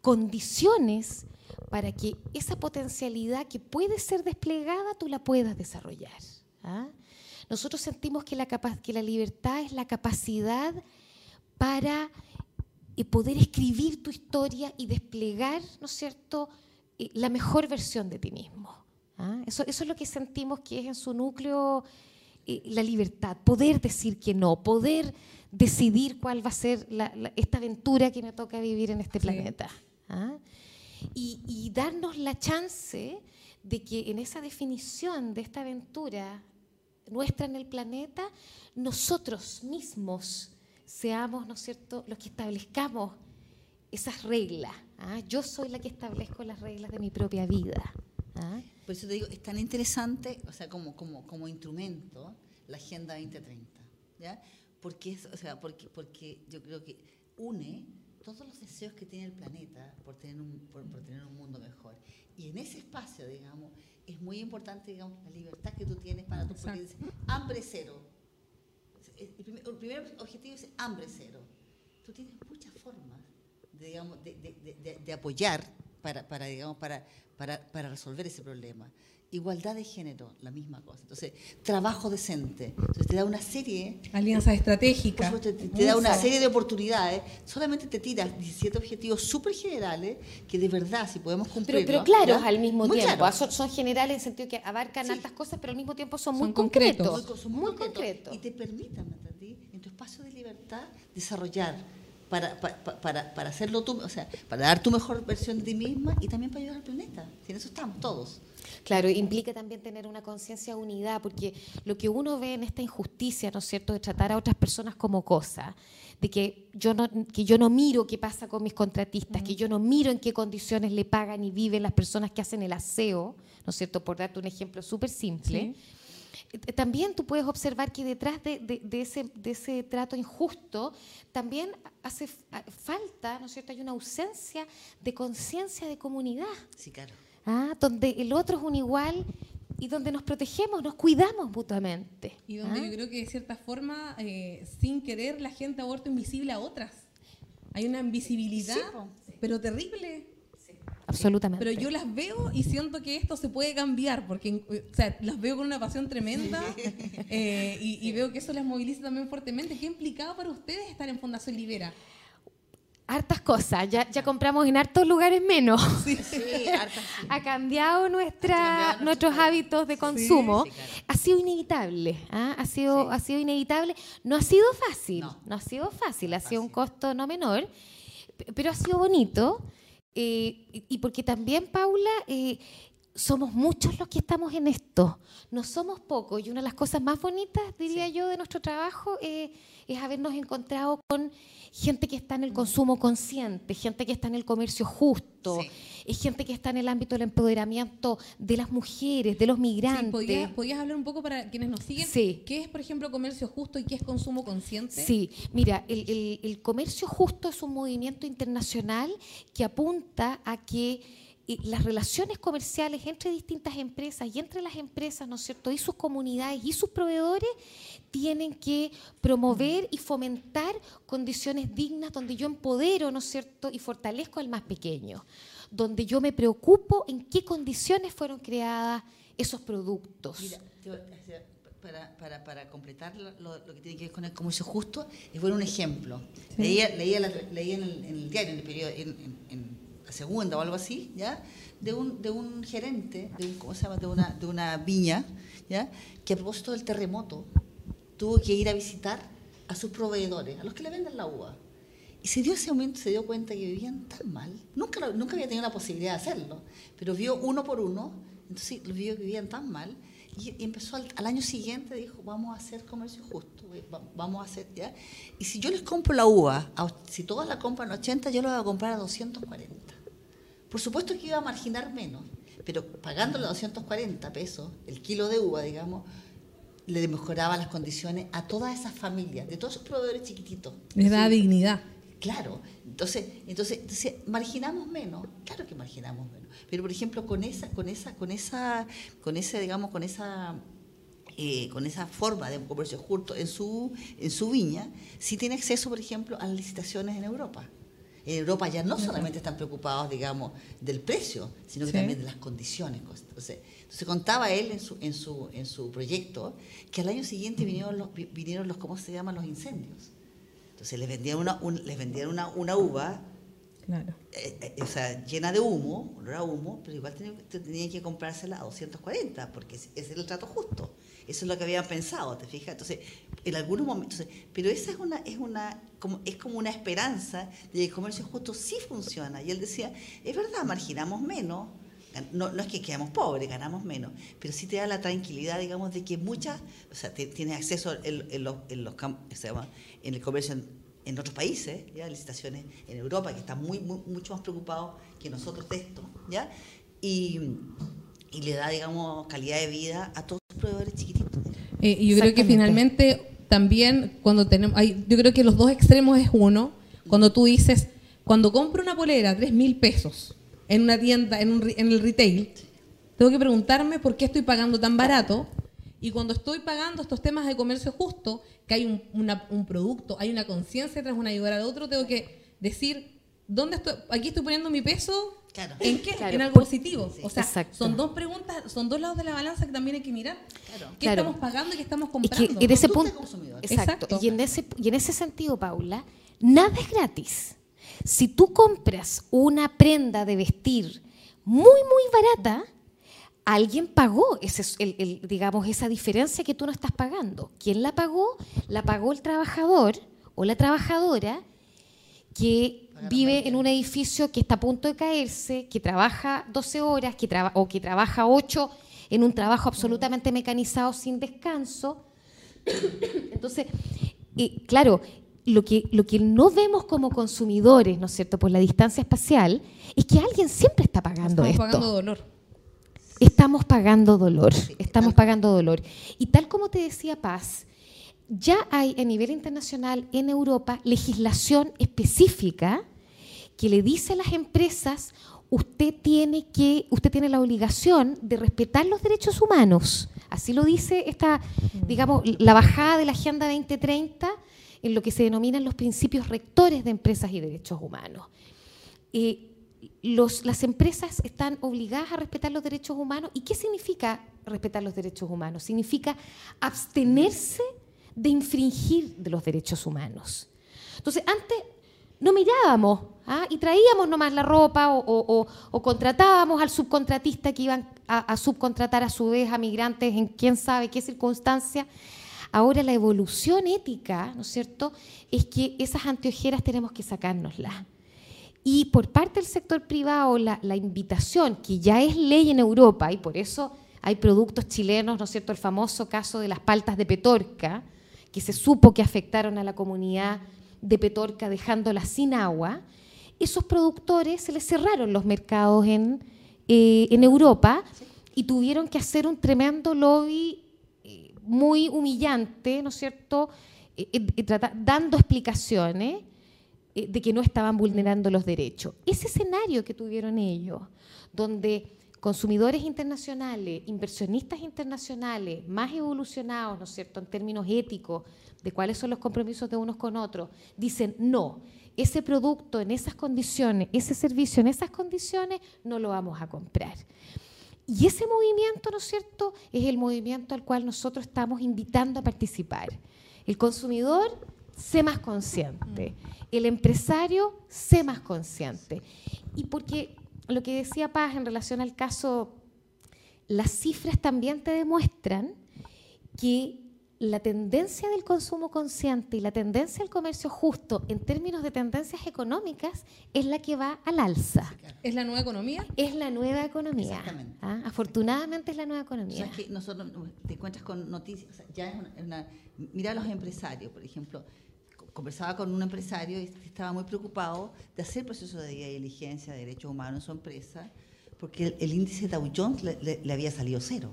condiciones para que esa potencialidad que puede ser desplegada tú la puedas desarrollar. ¿ah? Nosotros sentimos que la, que la libertad es la capacidad para eh, poder escribir tu historia y desplegar, ¿no es cierto?, eh, la mejor versión de ti mismo. ¿ah? Eso, es lo que sentimos que es en su núcleo la libertad, poder decir que no, poder decidir cuál va a ser la- la- esta aventura que me toca vivir en este Sí. planeta. ¿ah? y, y darnos la chance de que en esa definición de esta aventura nuestra en el planeta, nosotros mismos seamos, ¿no es cierto?, los que establezcamos esas reglas. ¿ah? Yo soy la que establezco las reglas de mi propia vida. ¿ah? Por eso te digo, es tan interesante, o sea, como, como, como instrumento, la Agenda 2030. ¿ya? Porque, es, o sea, porque, porque yo creo que une todos los deseos que tiene el planeta por tener un, por, por tener un mundo mejor. Y en ese espacio, digamos, es muy importante, digamos, la libertad que tú tienes para tu dice, hambre cero. El primer, el primer, objetivo es hambre cero. Tú tienes muchas formas de, digamos, de, de, de apoyar para, para, digamos, para, para, para resolver ese problema. Igualdad de género, la misma cosa. Entonces, trabajo decente. Entonces, te da una serie. Alianzas estratégicas. Te, te da una serie de oportunidades. Solamente te tiras 17 objetivos súper generales que de verdad, si podemos cumplir. Pero, pero claros al mismo muy tiempo. Claro. Son, son, generales en el sentido que abarcan sí. altas cosas, pero al mismo tiempo son, son muy concretos. concretos. Son muy, muy concretos. Y te permitan, en tu espacio de libertad, desarrollar para, para, para, para, hacerlo tú, o sea, para dar tu mejor versión de ti misma y también para ayudar al planeta. En eso estamos todos. Claro, implica también tener una conciencia de unidad, porque lo que uno ve en esta injusticia, ¿no es cierto?, de tratar a otras personas como cosas, de que yo no, que yo no miro qué pasa con mis contratistas, que yo no miro en qué condiciones le pagan y viven las personas que hacen el aseo, ¿no es cierto?, por darte un ejemplo súper simple. Sí también tú puedes observar que detrás de, de, de, ese, de ese trato injusto también hace falta, ¿no es cierto? Hay una ausencia de conciencia de comunidad. Sí, claro. ¿Ah? Donde el otro es un igual y donde nos protegemos, nos cuidamos mutuamente. Y donde ¿Ah? yo creo que de cierta forma, eh, sin querer, la gente aborta invisible a otras. Hay una invisibilidad, sí, pero terrible absolutamente. Pero yo las veo y siento que esto se puede cambiar, porque o sea, las veo con una pasión tremenda eh, y, y, veo que eso las moviliza también fuertemente. ¿Qué ha implicado para ustedes estar en Fundación Libera? Hartas cosas, ya, ya compramos en hartos lugares menos. Sí, <laughs> sí, hartas, sí. Ha cambiado, nuestra, ha cambiado nuestros hábitos de consumo. Claro. Ha sido inevitable, ¿ah? ha, sido, ha sido inevitable. No ha sido fácil, no, no ha sido fácil, ha sido un costo no menor, pero ha sido bonito. Eh, y porque también, Paula, eh, somos muchos los que estamos en esto, no somos pocos. Y una de las cosas más bonitas, diría sí. yo, de nuestro trabajo eh, es habernos encontrado con gente que está en el consumo consciente, gente que está en el comercio justo, sí. es gente que está en el ámbito del empoderamiento de las mujeres, de los migrantes. Sí, ¿podrías, ¿podrías, hablar un poco para quienes nos siguen? Sí. ¿Qué es, por ejemplo, comercio justo y qué es consumo consciente? Sí, mira, el, el, el comercio justo es un movimiento internacional que apunta a que y las relaciones comerciales entre distintas empresas y entre las empresas, ¿no es cierto?, y sus comunidades y sus proveedores tienen que promover y fomentar condiciones dignas donde yo empodero, ¿no es cierto?, y fortalezco al más pequeño, donde yo me preocupo en qué condiciones fueron creadas esos productos. Mira, para, para, para completar lo, lo, que tiene que ver con el comercio justo, es bueno un ejemplo. Sí. Leía, leía, la, leía en, el, en, el, diario, en el periodo, en, en segunda o algo así, ¿ya? De un, de un gerente, de un, ¿cómo se llama? De una, de una viña, ¿ya? Que a propósito del terremoto tuvo que ir a visitar a sus proveedores, a los que le venden la uva. Y se dio ese momento, se dio cuenta que vivían tan mal. Nunca, nunca había tenido la posibilidad de hacerlo, pero vio uno por uno, entonces vio que vivían tan mal. Y, empezó al, año siguiente, dijo, vamos a hacer comercio justo, vamos a hacer, ¿ya? Y si yo les compro la uva, si todas la compran a 80, yo la voy a comprar a 240. Por supuesto que iba a marginar menos, pero pagando los 240 pesos, el kilo de uva, digamos, le mejoraba las condiciones a todas esas familias, de todos esos proveedores chiquititos. Les da ¿sí? dignidad. Claro, entonces, entonces, entonces, marginamos menos, claro que marginamos menos. Pero por ejemplo, con esa, con esa, con esa, con ese, digamos, con esa eh, con esa forma de comercio justo en su, en su viña, sí tiene acceso, por ejemplo, a las licitaciones en Europa. En Europa ya no solamente están preocupados, digamos, del precio, sino que sí. también de las condiciones. Entonces, entonces contaba él en su, en, su, en su proyecto que al año siguiente vinieron los, vinieron los ¿cómo se llaman? Los incendios. Entonces les vendían una, un, les vendían una, una uva claro. eh, eh, o sea, llena de humo, olor a humo, pero igual tenían, tenían que comprársela a 240, porque ese es el trato justo. Eso es lo que habían pensado, ¿te fijas? Entonces, en algunos momentos. Pero esa es una, es una, como, es como una esperanza de que el comercio justo sí funciona. Y él decía, es verdad, marginamos menos, no, no, es que quedamos pobres, ganamos menos, pero sí te da la tranquilidad, digamos, de que muchas, o sea, tienes acceso en, en, los, en, los, en el comercio en, en, otros países, ¿ya? licitaciones en Europa, que están muy, muy, mucho más preocupados que nosotros de esto, ¿ya? Y, y le da, digamos, calidad de vida a todos los proveedores chiquititos. Eh, y yo creo que finalmente también cuando tenemos, hay, yo creo que los dos extremos es uno, cuando tú dices, cuando compro una polera, tres mil pesos, en una tienda, en, un, en el retail, tengo que preguntarme por qué estoy pagando tan barato. Y cuando estoy pagando estos temas de comercio justo, que hay un producto, hay una conciencia tras una ayudar al otro, tengo que decir, ¿dónde estoy? Aquí estoy poniendo mi peso Claro. ¿En qué? Claro. En algo positivo. Sí. O sea, Exacto. son dos preguntas, son dos lados de la balanza que también hay que mirar. Claro. ¿Qué claro. estamos pagando y qué estamos comprando? Y, que, en ese punto, exacto. Y en ese, y en ese sentido, Paula, nada es gratis. Si tú compras una prenda de vestir muy, muy barata, alguien pagó ese, el, el, digamos, esa diferencia que tú no estás pagando. ¿Quién la pagó? La pagó el trabajador o la trabajadora que vive en un edificio que está a punto de caerse, que trabaja 12 horas que traba, o que trabaja 8 en un trabajo absolutamente mecanizado sin descanso. <coughs> Entonces, eh, claro, lo que, lo que no vemos como consumidores, ¿no es cierto?, por la distancia espacial, es que alguien siempre está pagando Estamos esto. pagando dolor. Estamos pagando dolor, estamos pagando dolor. Y tal como te decía Paz, ya hay a nivel internacional en Europa legislación específica que le dice a las empresas usted tiene que usted tiene la obligación de respetar los derechos humanos. Así lo dice esta digamos la bajada de la Agenda 2030 en lo que se denominan los principios rectores de empresas y derechos humanos. Eh, las empresas están obligadas a respetar los derechos humanos. ¿Y qué significa respetar los derechos humanos? Significa abstenerse de infringir de los derechos humanos. Entonces, antes no mirábamos ¿ah? y traíamos nomás la ropa o, o, contratábamos al subcontratista que iban a, a, subcontratar a su vez a migrantes en quién sabe qué circunstancia. Ahora la evolución ética, ¿no es cierto?, es que esas anteojeras tenemos que sacárnoslas. Y por parte del sector privado, la, la invitación, que ya es ley en Europa, y por eso hay productos chilenos, ¿no es cierto?, el famoso caso de las paltas de Petorca, que se supo que afectaron a la comunidad de Petorca dejándola sin agua, esos productores se les cerraron los mercados en, eh, en Europa y tuvieron que hacer un tremendo lobby eh, muy humillante, ¿no es cierto?, eh, eh dando explicaciones de que no estaban vulnerando los derechos. Ese escenario que tuvieron ellos, donde consumidores internacionales, inversionistas internacionales, más evolucionados, ¿no es cierto?, en términos éticos, de cuáles son los compromisos de unos con otros, dicen, no, ese producto en esas condiciones, ese servicio en esas condiciones, no lo vamos a comprar. Y ese movimiento, ¿no es cierto?, es el movimiento al cual nosotros estamos invitando a participar. El consumidor, sé más consciente. El empresario, sé más consciente. Y porque lo que decía Paz en relación al caso, las cifras también te demuestran que la tendencia del consumo consciente y la tendencia del comercio justo en términos de tendencias económicas es la que va al alza. ¿Es la nueva economía? Es la nueva economía. ¿ah? Afortunadamente es la nueva economía. O sea, que nosotros te encuentras con noticias, ya es una, una, mira a los empresarios, por ejemplo, conversaba con un empresario y estaba muy preocupado de hacer proceso de diligencia de derechos humanos en su empresa, porque el, el índice Dow Jones le, le, le, había salido cero.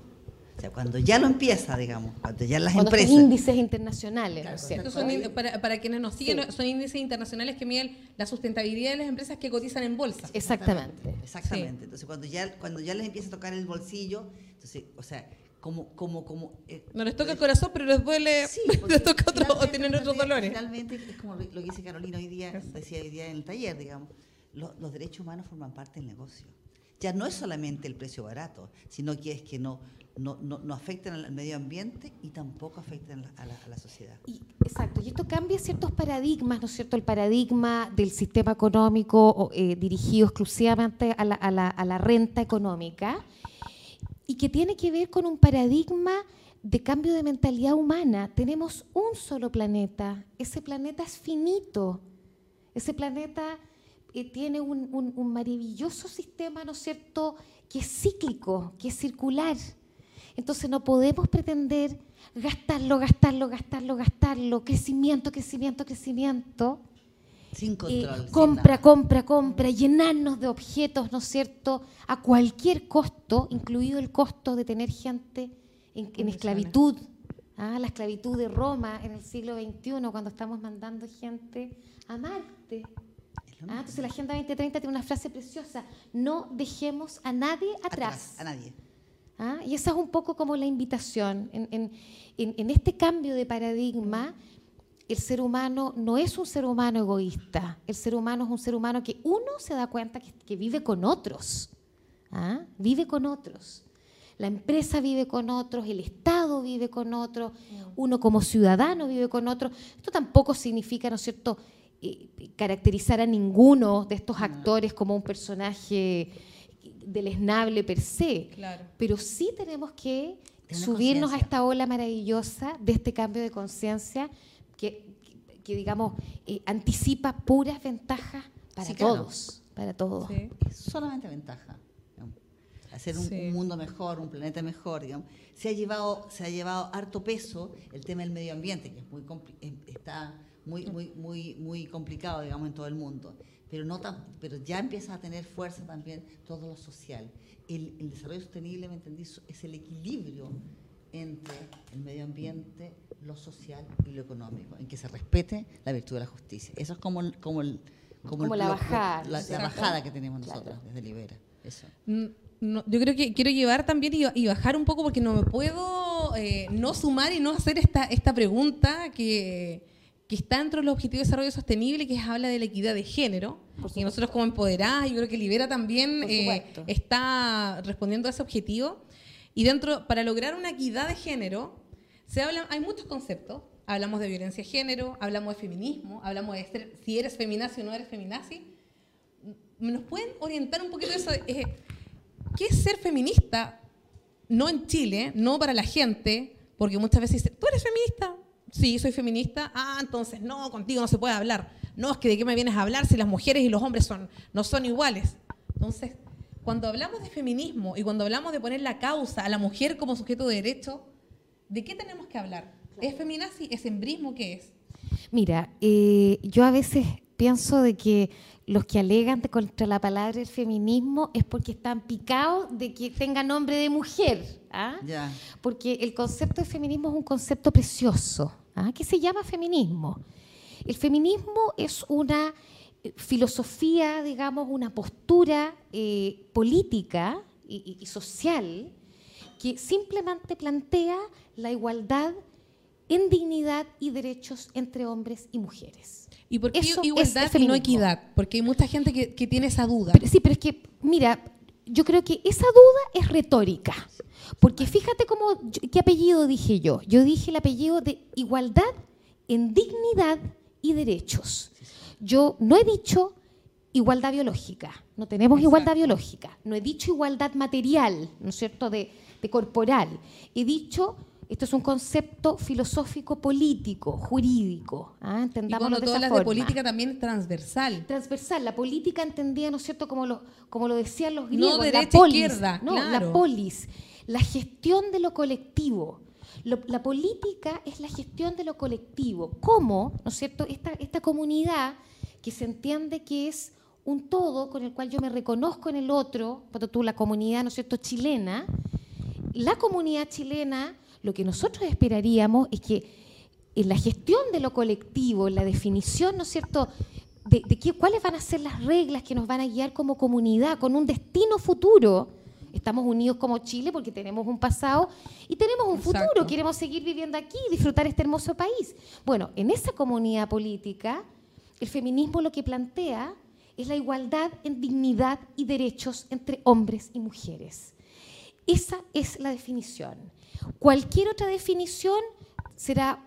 O sea, cuando ya lo empieza, digamos, cuando ya las cuando empresas... Son índices internacionales, claro, ¿no es cierto? Son, para, para, quienes nos siguen, sí. son índices internacionales que miden la sustentabilidad de las empresas que cotizan en bolsa. Exactamente. Exactamente. Sí. Entonces, cuando ya, cuando ya les empieza a tocar el bolsillo, entonces, o sea, como, como, como eh, no les toca el corazón, pero les duele, sí, <laughs> les toca otro, o tienen otros dolores. Finalmente, es como lo que dice Carolina hoy día, decía hoy día en el taller, digamos, lo, los derechos humanos forman parte del negocio. Ya no es solamente el precio barato, sino que es que no, no, no, no afecten al medio ambiente y tampoco afecten a la, a la sociedad. Y, exacto, y esto cambia ciertos paradigmas, ¿no es cierto? El paradigma del sistema económico eh, dirigido exclusivamente a la, a la, a la renta económica y que tiene que ver con un paradigma de cambio de mentalidad humana. Tenemos un solo planeta. Ese planeta es finito. Ese planeta eh, tiene un, un, maravilloso sistema, ¿no es cierto?, que es cíclico, que es circular. Entonces no podemos pretender gastarlo, gastarlo, gastarlo, gastarlo, crecimiento, crecimiento, crecimiento. Sin control. compra, compra, compra, llenarnos de objetos, ¿no es cierto?, a cualquier costo, incluido el costo de tener gente en, esclavitud. ¿ah? La esclavitud de Roma en el siglo XXI, cuando estamos mandando gente a Marte. ¿ah? Entonces la Agenda 2030 tiene una frase preciosa, no dejemos a nadie atrás. a nadie. ¿Ah? Y esa es un poco como la invitación. En, este cambio de paradigma, el ser humano no es un ser humano egoísta. El ser humano es un ser humano que uno se da cuenta que, vive con otros. Vive con otros la empresa vive con otros, el Estado vive con otros, uno como ciudadano vive con otros. Esto tampoco significa, ¿no es cierto?, eh, caracterizar a ninguno de estos actores como un personaje deleznable per se, pero sí tenemos que subirnos a esta ola maravillosa de este cambio de conciencia que, digamos, eh, anticipa puras ventajas para todos. Para todos. solamente ventaja hacer un, mundo mejor, un planeta mejor, digamos. Se ha llevado, se ha llevado harto peso el tema del medio ambiente, que es muy está muy, muy, muy, muy complicado, digamos, en todo el mundo. Pero, no tan, pero ya empieza a tener fuerza también todo lo social. El, el desarrollo sostenible, ¿me entendí? Es el equilibrio entre el medio ambiente, lo social y lo económico, en que se respete la virtud de la justicia. Eso es como, como, el, como, la, bajada, la, bajada que tenemos nosotros desde Libera. Eso. Mm, yo creo que quiero llevar también y, bajar un poco porque no me puedo eh, no sumar y no hacer esta, esta pregunta que, que, está dentro del objetivo de desarrollo sostenible, que habla de la equidad de género. Y nosotros como empoderadas, yo creo que Libera también eh, está respondiendo a ese objetivo. Y dentro, para lograr una equidad de género, se habla, hay muchos conceptos. Hablamos de violencia de género, hablamos de feminismo, hablamos de si eres feminazi o no eres feminazi. ¿Nos pueden orientar un poquito eso? Eh, ¿qué es ser feminista? No en Chile, no para la gente, porque muchas veces dicen, ¿tú eres feminista? Sí, soy feminista. Ah, entonces no, contigo no se puede hablar. No, es que de qué me vienes a hablar si las mujeres y los hombres son, no son iguales. Entonces, cuando hablamos de feminismo y cuando hablamos de poner la causa a la mujer como sujeto de derecho, ¿de qué tenemos que hablar? ¿Es feminazi? ¿Es embrismo? ¿Qué es? Mira, eh, yo a veces pienso de que los que alegan contra la palabra el feminismo es porque están picados de que tenga nombre de mujer. ¿ah? Porque el concepto de feminismo es un concepto precioso, ¿ah? que se llama feminismo. El feminismo es una eh, filosofía, digamos, una postura eh, política y social que simplemente plantea la igualdad en dignidad y derechos entre hombres y mujeres. ¿Y por qué igualdad y no equidad? Porque hay mucha gente que, tiene esa duda. sí, pero es que, mira, yo creo que esa duda es retórica. Porque fíjate cómo, qué apellido dije yo. Yo dije el apellido de igualdad en dignidad y derechos. Yo no he dicho igualdad biológica, no tenemos igualdad biológica. No he dicho igualdad material, ¿no es cierto?, de, de corporal. He dicho esto es un concepto filosófico político, jurídico. ¿ah? Cuando de hablas de política también transversal. Transversal. La política entendía, ¿no es cierto?, como lo, como lo decían los griegos. No derecha, la izquierda, no, la polis. La gestión de lo colectivo. la política es la gestión de lo colectivo. ¿Cómo, no es cierto?, esta, esta comunidad que se entiende que es un todo con el cual yo me reconozco en el otro, cuando tú, la comunidad, ¿no es cierto?, chilena, la comunidad chilena lo que nosotros esperaríamos es que en la gestión de lo colectivo, en la definición, ¿no es cierto?, de, qué, cuáles van a ser las reglas que nos van a guiar como comunidad, con un destino futuro. Estamos unidos como Chile porque tenemos un pasado y tenemos un futuro. Queremos seguir viviendo aquí y disfrutar este hermoso país. Bueno, en esa comunidad política, el feminismo lo que plantea es la igualdad en dignidad y derechos entre hombres y mujeres. Esa es la definición. Cualquier otra definición será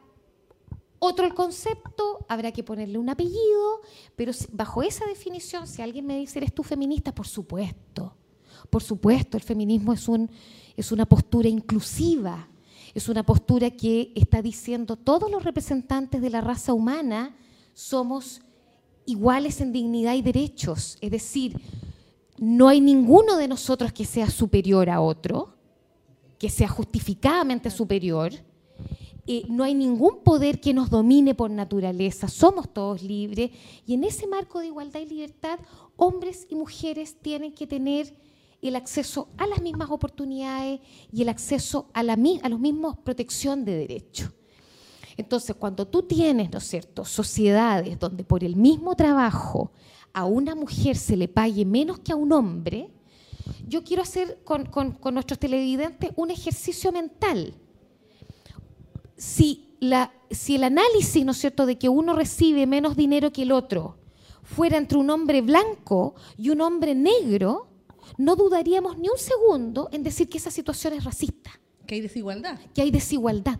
otro el concepto, habrá que ponerle un apellido, pero bajo esa definición, si alguien me dice, ¿eres tú feminista? Por supuesto, por supuesto, el feminismo es, un, es una postura inclusiva, Es una postura que está diciendo todos los representantes de la raza humana somos iguales en dignidad y derechos. Es decir, no hay ninguno de nosotros que sea superior a otro, que sea justificadamente superior. Eh, no hay ningún poder que nos domine por naturaleza, somos todos libres y en ese marco de igualdad y libertad, hombres y mujeres tienen que tener el acceso a las mismas oportunidades y el acceso a, la, a los mismos protección de derechos. Entonces, cuando tú tienes, ¿no es cierto?, sociedades donde por el mismo trabajo a una mujer se le pague menos que a un hombre, yo quiero hacer con, con nuestros televidentes un ejercicio mental. Si, la, si el análisis, ¿no es cierto?, de que uno recibe menos dinero que el otro fuera entre un hombre blanco y un hombre negro, no dudaríamos ni un segundo en decir que esa situación es racista. Que hay desigualdad. Que hay desigualdad.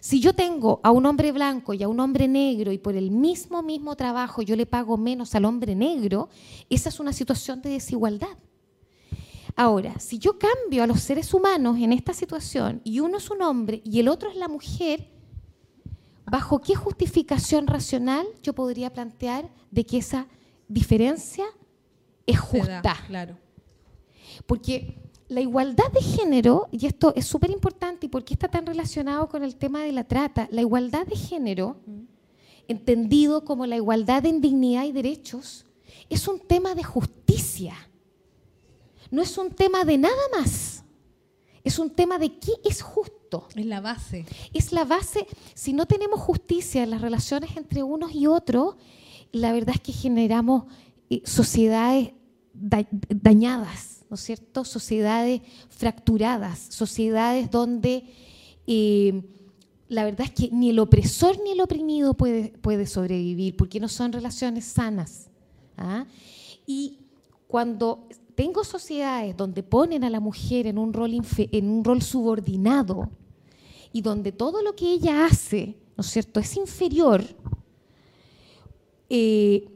Si yo tengo a un hombre blanco y a un hombre negro y por el mismo, mismo trabajo yo le pago menos al hombre negro, esa es una situación de desigualdad. Ahora, si yo cambio a los seres humanos en esta situación y uno es un hombre y el otro es la mujer, ¿bajo qué justificación racional yo podría plantear de que esa diferencia es justa? claro. Porque la igualdad de género, y esto es súper importante, y por qué está tan relacionado con el tema de la trata, la igualdad de género, entendido como la igualdad en dignidad y derechos, es un tema de justicia. No es un tema de nada más. Es un tema de qué es justo. Es la base. Es la base. Si no tenemos justicia en las relaciones entre unos y otros, la verdad es que generamos eh, sociedades dañadas ¿no es cierto?, sociedades fracturadas, sociedades donde eh, la verdad es que ni el opresor ni el oprimido puede, puede sobrevivir, porque no son relaciones sanas. ¿ah? Y cuando tengo sociedades donde ponen a la mujer en un rol, en un rol subordinado y donde todo lo que ella hace, ¿no es cierto?, es inferior, eh,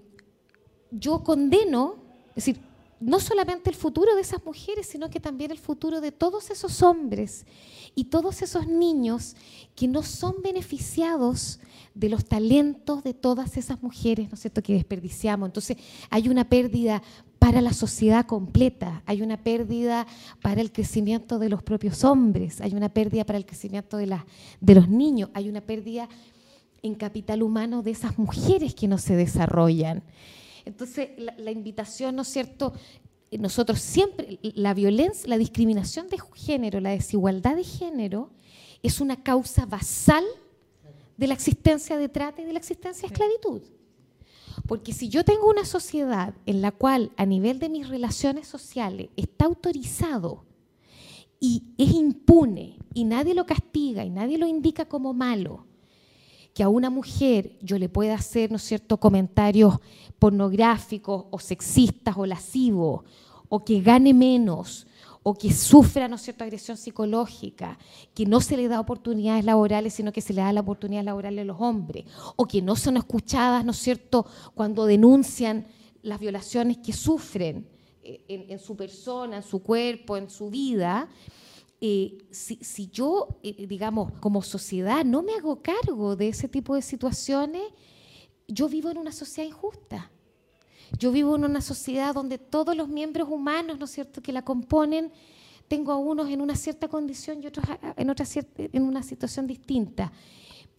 yo condeno, es decir, no solamente el futuro de esas mujeres, sino que también el futuro de todos esos hombres y todos esos niños que no son beneficiados de los talentos de todas esas mujeres, ¿no es cierto?, que desperdiciamos. Entonces, hay una pérdida para la sociedad completa, hay una pérdida para el crecimiento de los propios hombres, hay una pérdida para el crecimiento de, de los niños, hay una pérdida en capital humano de esas mujeres que no se desarrollan. Entonces, la, invitación, ¿no es cierto? Nosotros siempre, la violencia, la discriminación de género, la desigualdad de género, es una causa basal de la existencia de trata y de la existencia de esclavitud. Porque si yo tengo una sociedad en la cual a nivel de mis relaciones sociales está autorizado y es impune y nadie lo castiga y nadie lo indica como malo, que a una mujer yo le pueda hacer, ¿no cierto?, comentarios pornográficos o sexistas o lascivos, o que gane menos, o que sufra, ¿no cierto?, agresión psicológica, que no se le da oportunidades laborales, sino que se le da la oportunidad laboral a los hombres, o que no son escuchadas, ¿no es cierto?, cuando denuncian las violaciones que sufren eh, en su persona, en su cuerpo, en su vida, eh, si, yo, eh, digamos, como sociedad no me hago cargo de ese tipo de situaciones, yo vivo en una sociedad injusta. Yo vivo en una sociedad donde todos los miembros humanos, ¿no es cierto?, que la componen, tengo a unos en una cierta condición y otros en, otra en una situación distinta.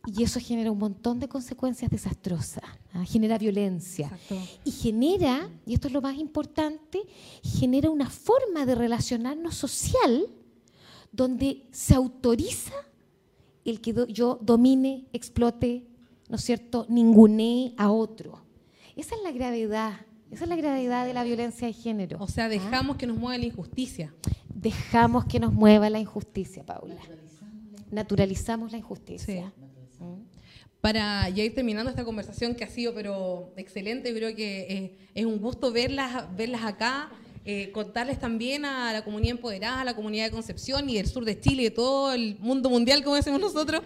Y eso genera un montón de consecuencias desastrosas, ¿ah? genera violencia. Y genera, y esto es lo más importante, genera una forma de relacionarnos social donde se autoriza el que yo domine, explote, ¿no es cierto?, ningunee a otro. Esa es la gravedad, esa es la gravedad de la violencia de género. O sea, dejamos que nos mueva la injusticia. Dejamos que nos mueva la injusticia, Paula. Naturalizamos la injusticia. ¿Mm? Para ya ir terminando esta conversación que ha sido pero excelente, creo que eh, es un gusto verlas, verlas acá. Eh, contarles también a la comunidad empoderada, a la comunidad de Concepción y del sur de Chile de todo el mundo mundial, como decimos nosotros,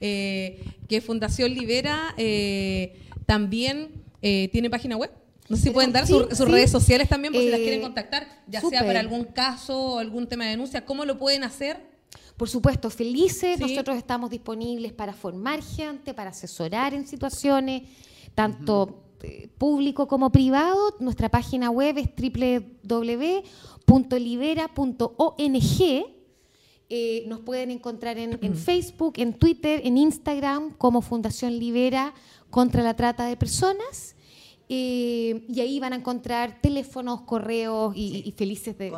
eh, que Fundación Libera eh, también tiene página web. No sé si pueden dar sus redes sociales también por si las quieren contactar, ya sea para algún caso o algún tema de denuncia. ¿Cómo lo pueden hacer? Por supuesto, felices, Sí. nosotros estamos disponibles para formar gente, para asesorar en situaciones, tanto público como privado. Nuestra página web es www.libera.ong. Eh, nos pueden encontrar en, en Facebook, en Twitter, en Instagram como Fundación Libera contra la Trata de Personas. Eh, y ahí van a encontrar teléfonos, correos y, Sí. y felices de,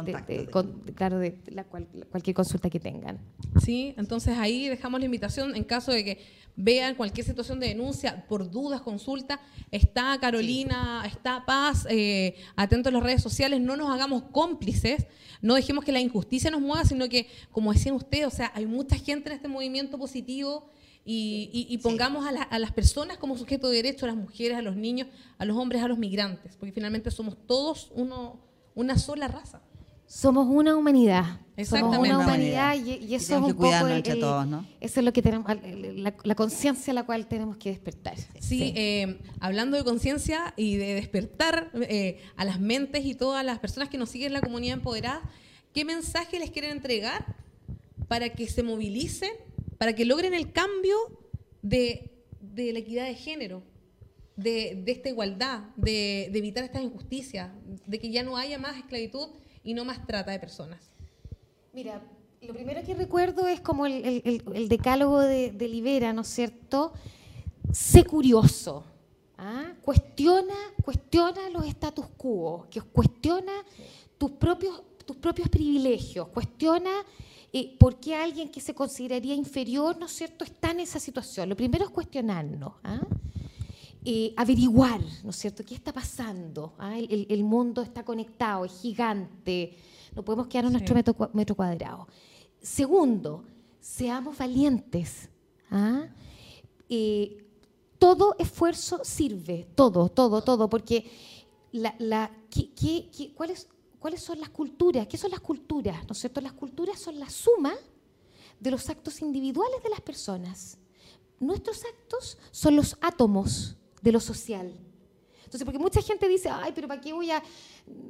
claro, de la cual- cualquier consulta que tengan. Sí, entonces ahí dejamos la invitación en caso de que vean cualquier situación de denuncia, por dudas, consulta, está Carolina, está Paz, eh, atentos a las redes sociales, no nos hagamos cómplices, no dejemos que la injusticia nos mueva, sino que, como decían ustedes, o sea, hay mucha gente en este movimiento positivo y, y- y pongamos a, la- a las personas como sujeto de derecho, a las mujeres, a los niños, a los hombres, a los migrantes, porque finalmente somos todos uno, una sola raza. Somos una humanidad. Somos Exactamente. una Una humanidad y, eso es tenemos un que cuidarnos poco el- el- todos, ¿no? Eso es lo que tenemos, la conciencia a la cual tenemos que despertar. Sí, eh, hablando de conciencia y de despertar eh, a las mentes y todas las personas que nos siguen en la comunidad empoderada, ¿qué mensaje les quieren entregar para que se movilicen, para que logren el cambio de, de la equidad de género, de, de esta igualdad, de, de evitar estas injusticias, de que ya no haya más esclavitud y no más trata de personas? Mira, lo primero que recuerdo es como el, el- decálogo de, de Libera, ¿no es cierto? Sé curioso. ¿ah? Cuestiona, cuestiona los status quo, que cuestiona tus propios, tus propios privilegios, cuestiona eh, por qué alguien que se consideraría inferior, ¿no es cierto?, está en esa situación. Lo primero es cuestionarnos. ¿ah? eh, averiguar, ¿no es cierto?, qué está pasando. ¿ah? El, mundo está conectado, es gigante, no podemos quedar en nuestro metro, cua- metro cuadrado. Segundo, seamos valientes. ¿ah? Eh, todo esfuerzo sirve, todo, todo, todo, porque la, la- ¿qué- qué- qué- cuáles, ¿cuáles son las culturas? ¿Qué son las culturas? ¿No es cierto? Las culturas son la suma de los actos individuales de las personas. Nuestros actos son los átomos de lo social. Entonces, porque mucha gente dice, ay, pero ¿para qué voy a...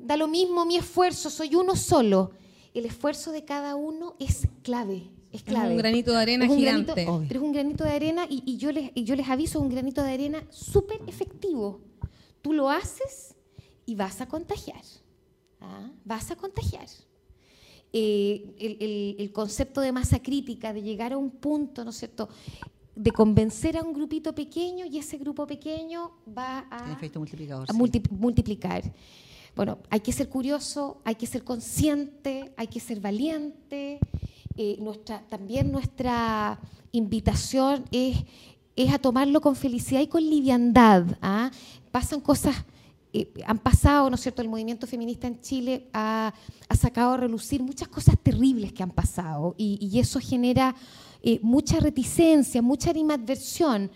Da lo mismo mi esfuerzo, soy uno solo. El esfuerzo de cada uno es clave, es Es clave. un granito de arena Es un gigante. granito- pero es un granito de arena y, y yo, les, y yo les aviso, es un granito de arena súper efectivo. Tú lo haces y vas a contagiar. ¿Ah? Vas a contagiar. Eh, el, el- el concepto de masa crítica, de llegar a un punto, ¿no es cierto?, de convencer a un grupito pequeño y ese grupo pequeño va a Tiene efecto multiplicador. a sí. multi- multiplicar. Bueno, hay que ser curioso, hay que ser consciente, hay que ser valiente. Eh, nuestra, también nuestra invitación es, es a tomarlo con felicidad y con liviandad. ¿ah? Pasan cosas, eh, han pasado, ¿no es cierto? El movimiento feminista en Chile ha, ha sacado a relucir muchas cosas terribles que han pasado y, y eso genera eh, mucha reticencia, mucha animadversión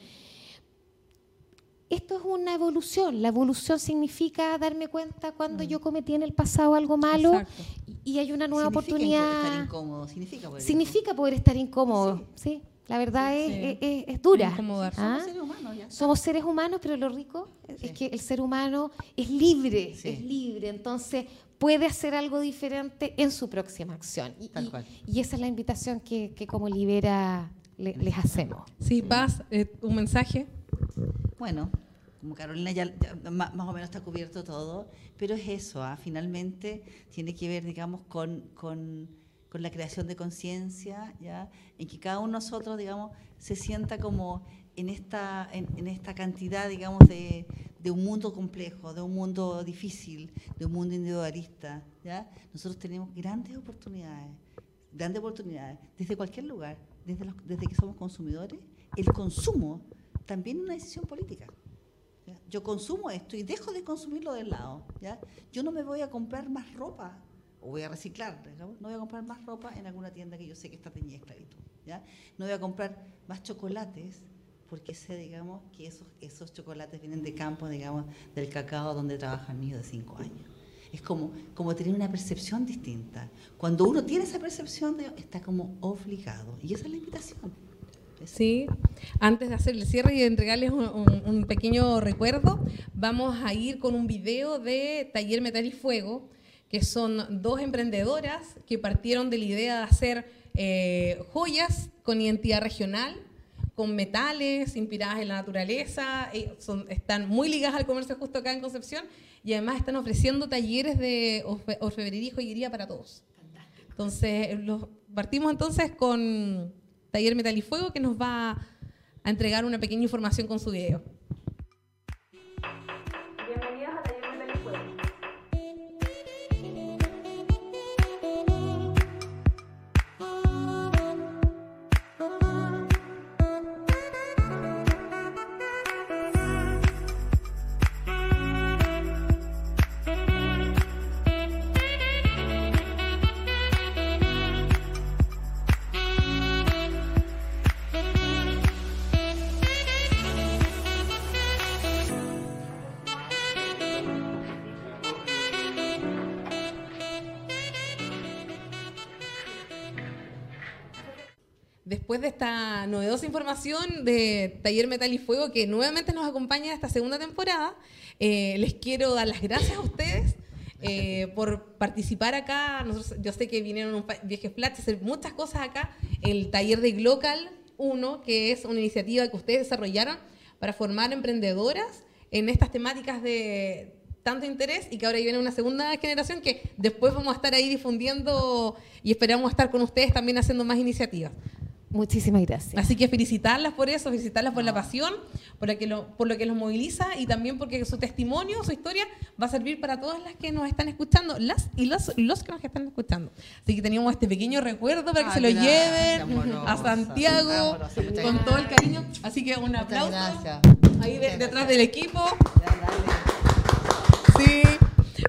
esto es una evolución. La evolución significa darme cuenta cuando yo cometí en el pasado algo malo Exacto. y, hay una nueva Significa oportunidad. Estar incómodo, significa. poder significa poder estar incómodo. Sí, la verdad es, Sí. es- es- es dura. ¿ah? Somos seres humanos, ya. Somos seres humanos, pero lo rico es que el ser humano es libre, Sí. es libre. Entonces puede hacer algo diferente en su próxima acción. Y, Tal cual. y esa es la invitación que, que como Libera le- les hacemos. Sí, Paz, eh, un mensaje. Bueno, como Carolina ya, más, o menos está cubierto todo, pero es eso, ¿ah? finalmente tiene que ver, digamos, con, con, con la creación de conciencia, ¿ya? En que cada uno de nosotros, digamos, se sienta como en esta, en, esta cantidad, digamos, de, un mundo complejo, de un mundo difícil, de un mundo individualista, ¿ya? Nosotros tenemos grandes oportunidades, grandes oportunidades, desde cualquier lugar, desde, los- desde que somos consumidores, el consumo también es una decisión política. Yo consumo esto y dejo de consumirlo del lado. ¿ya? Yo no me voy a comprar más ropa, o voy a reciclar, no voy a comprar más ropa en alguna tienda que yo sé que está teñida esclavitud. ¿ya? No voy a comprar más chocolates porque sé, digamos, que esos, esos chocolates vienen de campo, digamos, del cacao donde trabajan niños de 5 años. Es como, como tener una percepción distinta. Cuando uno tiene esa percepción, está como obligado. Y esa es la invitación. Sí, antes de hacer el cierre y de entregarles un, un- un pequeño recuerdo, vamos a ir con un video de Taller Metal y Fuego, que son dos emprendedoras que partieron de la idea de hacer eh, joyas con identidad regional, con metales inspiradas en la naturaleza, eh, son, están muy ligadas al comercio justo acá en Concepción y además están ofreciendo talleres de orfebrería y joyería para todos. Entonces, los, partimos entonces con Taller Metal y Fuego que nos va a entregar una pequeña información con su video. Novedosa información de Taller Metal y Fuego, que nuevamente nos acompaña en esta segunda temporada, eh, les quiero dar las gracias a ustedes. Eh, por participar acá. yo sé que vinieron un viaje flash, hacer muchas cosas acá. El taller de Glocal 1, que es una iniciativa que ustedes desarrollaron para formar emprendedoras en estas temáticas de tanto interés y que ahora viene una segunda generación que después vamos a estar ahí difundiendo y esperamos estar con ustedes también haciendo más iniciativas. Muchísimas gracias. Así que felicitarlas por eso, felicitarlas por la pasión, por lo, que lo, por lo que los moviliza y también porque su testimonio, su historia va a servir para todas las que nos están escuchando, las y los, los que nos están escuchando. Así que teníamos este pequeño recuerdo para que se lo lleven a Santiago con todo el cariño. Así que un aplauso ahí detrás del equipo. Sí.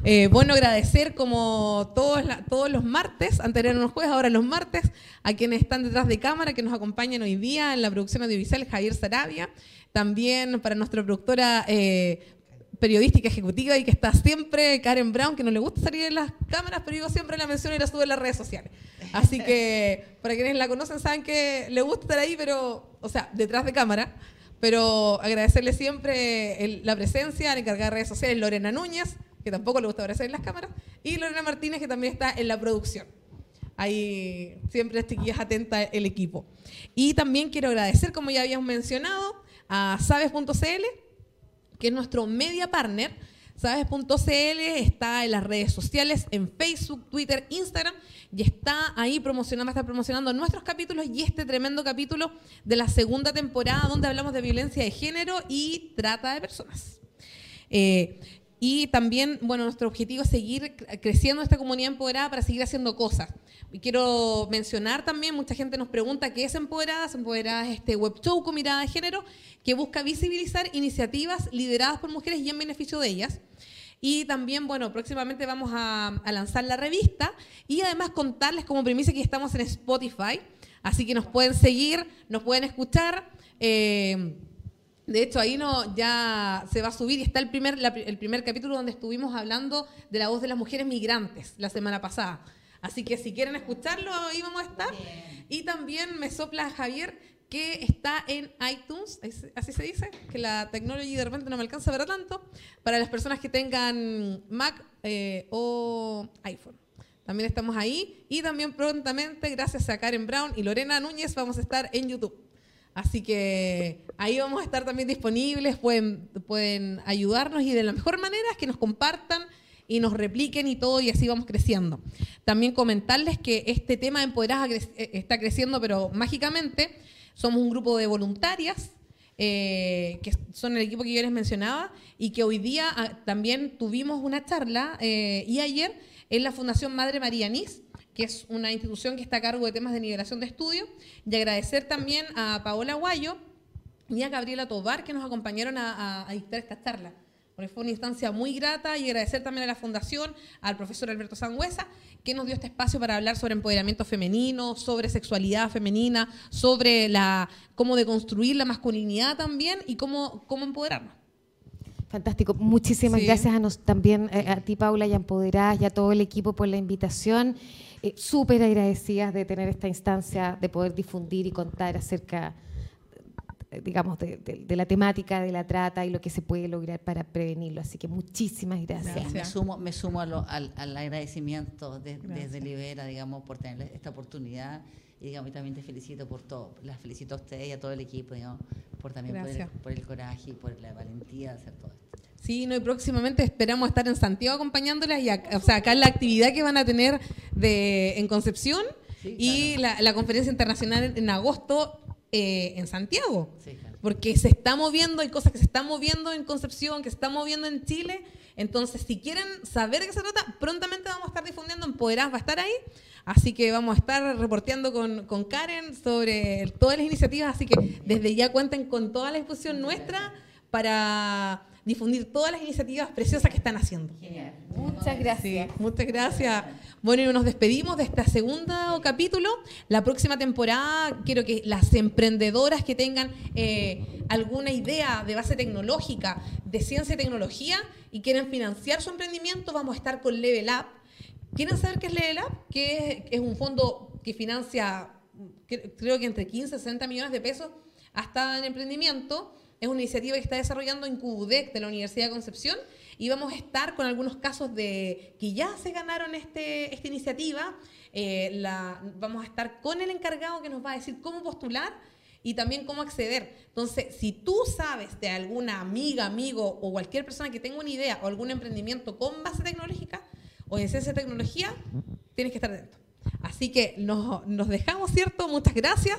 Eh, bueno, agradecer como todos, todos los martes, antes eran los jueves, ahora los martes, a quienes están detrás de cámara, que nos acompañan hoy día en la producción audiovisual, Javier Sarabia, también para nuestra productora eh, periodística ejecutiva y que está siempre, Karen Brown, que no le gusta salir en las cámaras, pero yo siempre la menciono y la subo en las redes sociales. Así que <laughs> para quienes la conocen saben que le gusta estar ahí, pero, o sea, detrás de cámara. Pero agradecerle siempre la presencia, la encargada de redes sociales, Lorena Núñez, que tampoco le gusta aparecer en las cámaras, y Lorena Martínez, que también está en la producción. Ahí siempre chiquillas atenta el equipo. Y también quiero agradecer, como ya habíamos mencionado, a sabes.cl, que es nuestro media partner. Sabes.cl está en las redes sociales, en Facebook, Twitter, Instagram, y está ahí promocionando, está promocionando nuestros capítulos y este tremendo capítulo de la segunda temporada donde hablamos de violencia de género y trata de personas. Eh, y también, bueno, nuestro objetivo es seguir creciendo esta comunidad empoderada para seguir haciendo cosas. Y quiero mencionar también, mucha gente nos pregunta qué es Empoderadas. Empoderadas es este web show con mirada de género que busca visibilizar iniciativas lideradas por mujeres y en beneficio de ellas. Y también, bueno, próximamente vamos a, lanzar la revista y además contarles como primicia que estamos en Spotify. Así que nos pueden seguir, nos pueden escuchar. Eh, de hecho, ahí no, ya se va a subir y está el primer, el primer capítulo donde estuvimos hablando de la voz de las mujeres migrantes la semana pasada. Así que si quieren escucharlo, ahí vamos a estar. Y también me sopla Javier que está en iTunes, así se dice, que la tecnología de repente no me alcanza a ver tanto, para las personas que tengan Mac eh, o iPhone. También estamos ahí y también prontamente, gracias a Karen Brown y Lorena Núñez, vamos a estar en YouTube. Así que ahí vamos a estar también disponibles, pueden, pueden ayudarnos y de la mejor manera es que nos compartan y nos repliquen y todo y así vamos creciendo. También comentarles que este tema de empoderadas eh, está creciendo pero mágicamente. Somos un grupo de voluntarias eh, que son el equipo que yo les mencionaba y que hoy día ah, también tuvimos una charla eh, y ayer en la Fundación Madre María Nis que es una institución que está a cargo de temas de nivelación de estudio, y agradecer también a Paola Guayo y a Gabriela Tobar que nos acompañaron a, dictar esta charla. Porque fue una instancia muy grata y agradecer también a la Fundación, al profesor Alberto Sangüesa, que nos dio este espacio para hablar sobre empoderamiento femenino, sobre sexualidad femenina, sobre la, cómo deconstruir la masculinidad también y cómo, cómo empoderarnos. Fantástico. Muchísimas gracias a nos, también eh, a, ti, Paula, y a Empoderás y a todo el equipo por la invitación. Eh, súper agradecidas de tener esta instancia, de poder difundir y contar acerca digamos, de, la temática de la trata y lo que se puede lograr para prevenirlo. Así que muchísimas gracias. Me sumo, me sumo al, agradecimiento desde Libera, digamos, por tener esta oportunidad. Y digamos, también te felicito por todo. Las felicito a ustedes y a todo el equipo, digamos, por también por el, coraje y por la valentía de hacer todo esto. Sí, no, y próximamente esperamos estar en Santiago acompañándolas, y o sea, acá la actividad que van a tener de, en Concepción y la, conferencia internacional en agosto eh, en Santiago. Porque se está moviendo, hay cosas que se están moviendo en Concepción, que se están moviendo en Chile. Entonces, si quieren saber de qué se trata, prontamente vamos a estar difundiendo, Empoderás va a estar ahí. Así que vamos a estar reporteando con, con Karen sobre todas las iniciativas. Así que desde ya cuenten con toda la exposición nuestra para difundir todas las iniciativas preciosas que están haciendo. Genial. Muchas gracias. muchas gracias. Bueno, y nos despedimos de este segundo capítulo. La próxima temporada quiero que las emprendedoras que tengan eh, alguna idea de base tecnológica, de ciencia y tecnología y quieren financiar su emprendimiento, vamos a estar con Level Up. ¿Quieren saber qué es Level Up? Que es, un fondo que financia, creo que entre 15 y 60 millones de pesos hasta en emprendimiento es una iniciativa que está desarrollando en CUDEC de la Universidad de Concepción y vamos a estar con algunos casos de que ya se ganaron este, esta iniciativa. Eh, vamos a estar con el encargado que nos va a decir cómo postular y también cómo acceder. Entonces, si tú sabes de alguna amiga, amigo o cualquier persona que tenga una idea o algún emprendimiento con base tecnológica o en ciencia de tecnología, tienes que estar dentro. Así que nos, dejamos, ¿cierto? Muchas gracias.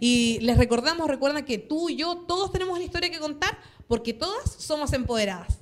Y les recordamos, recuerda que tú y yo, todos tenemos una historia que contar porque todas somos empoderadas.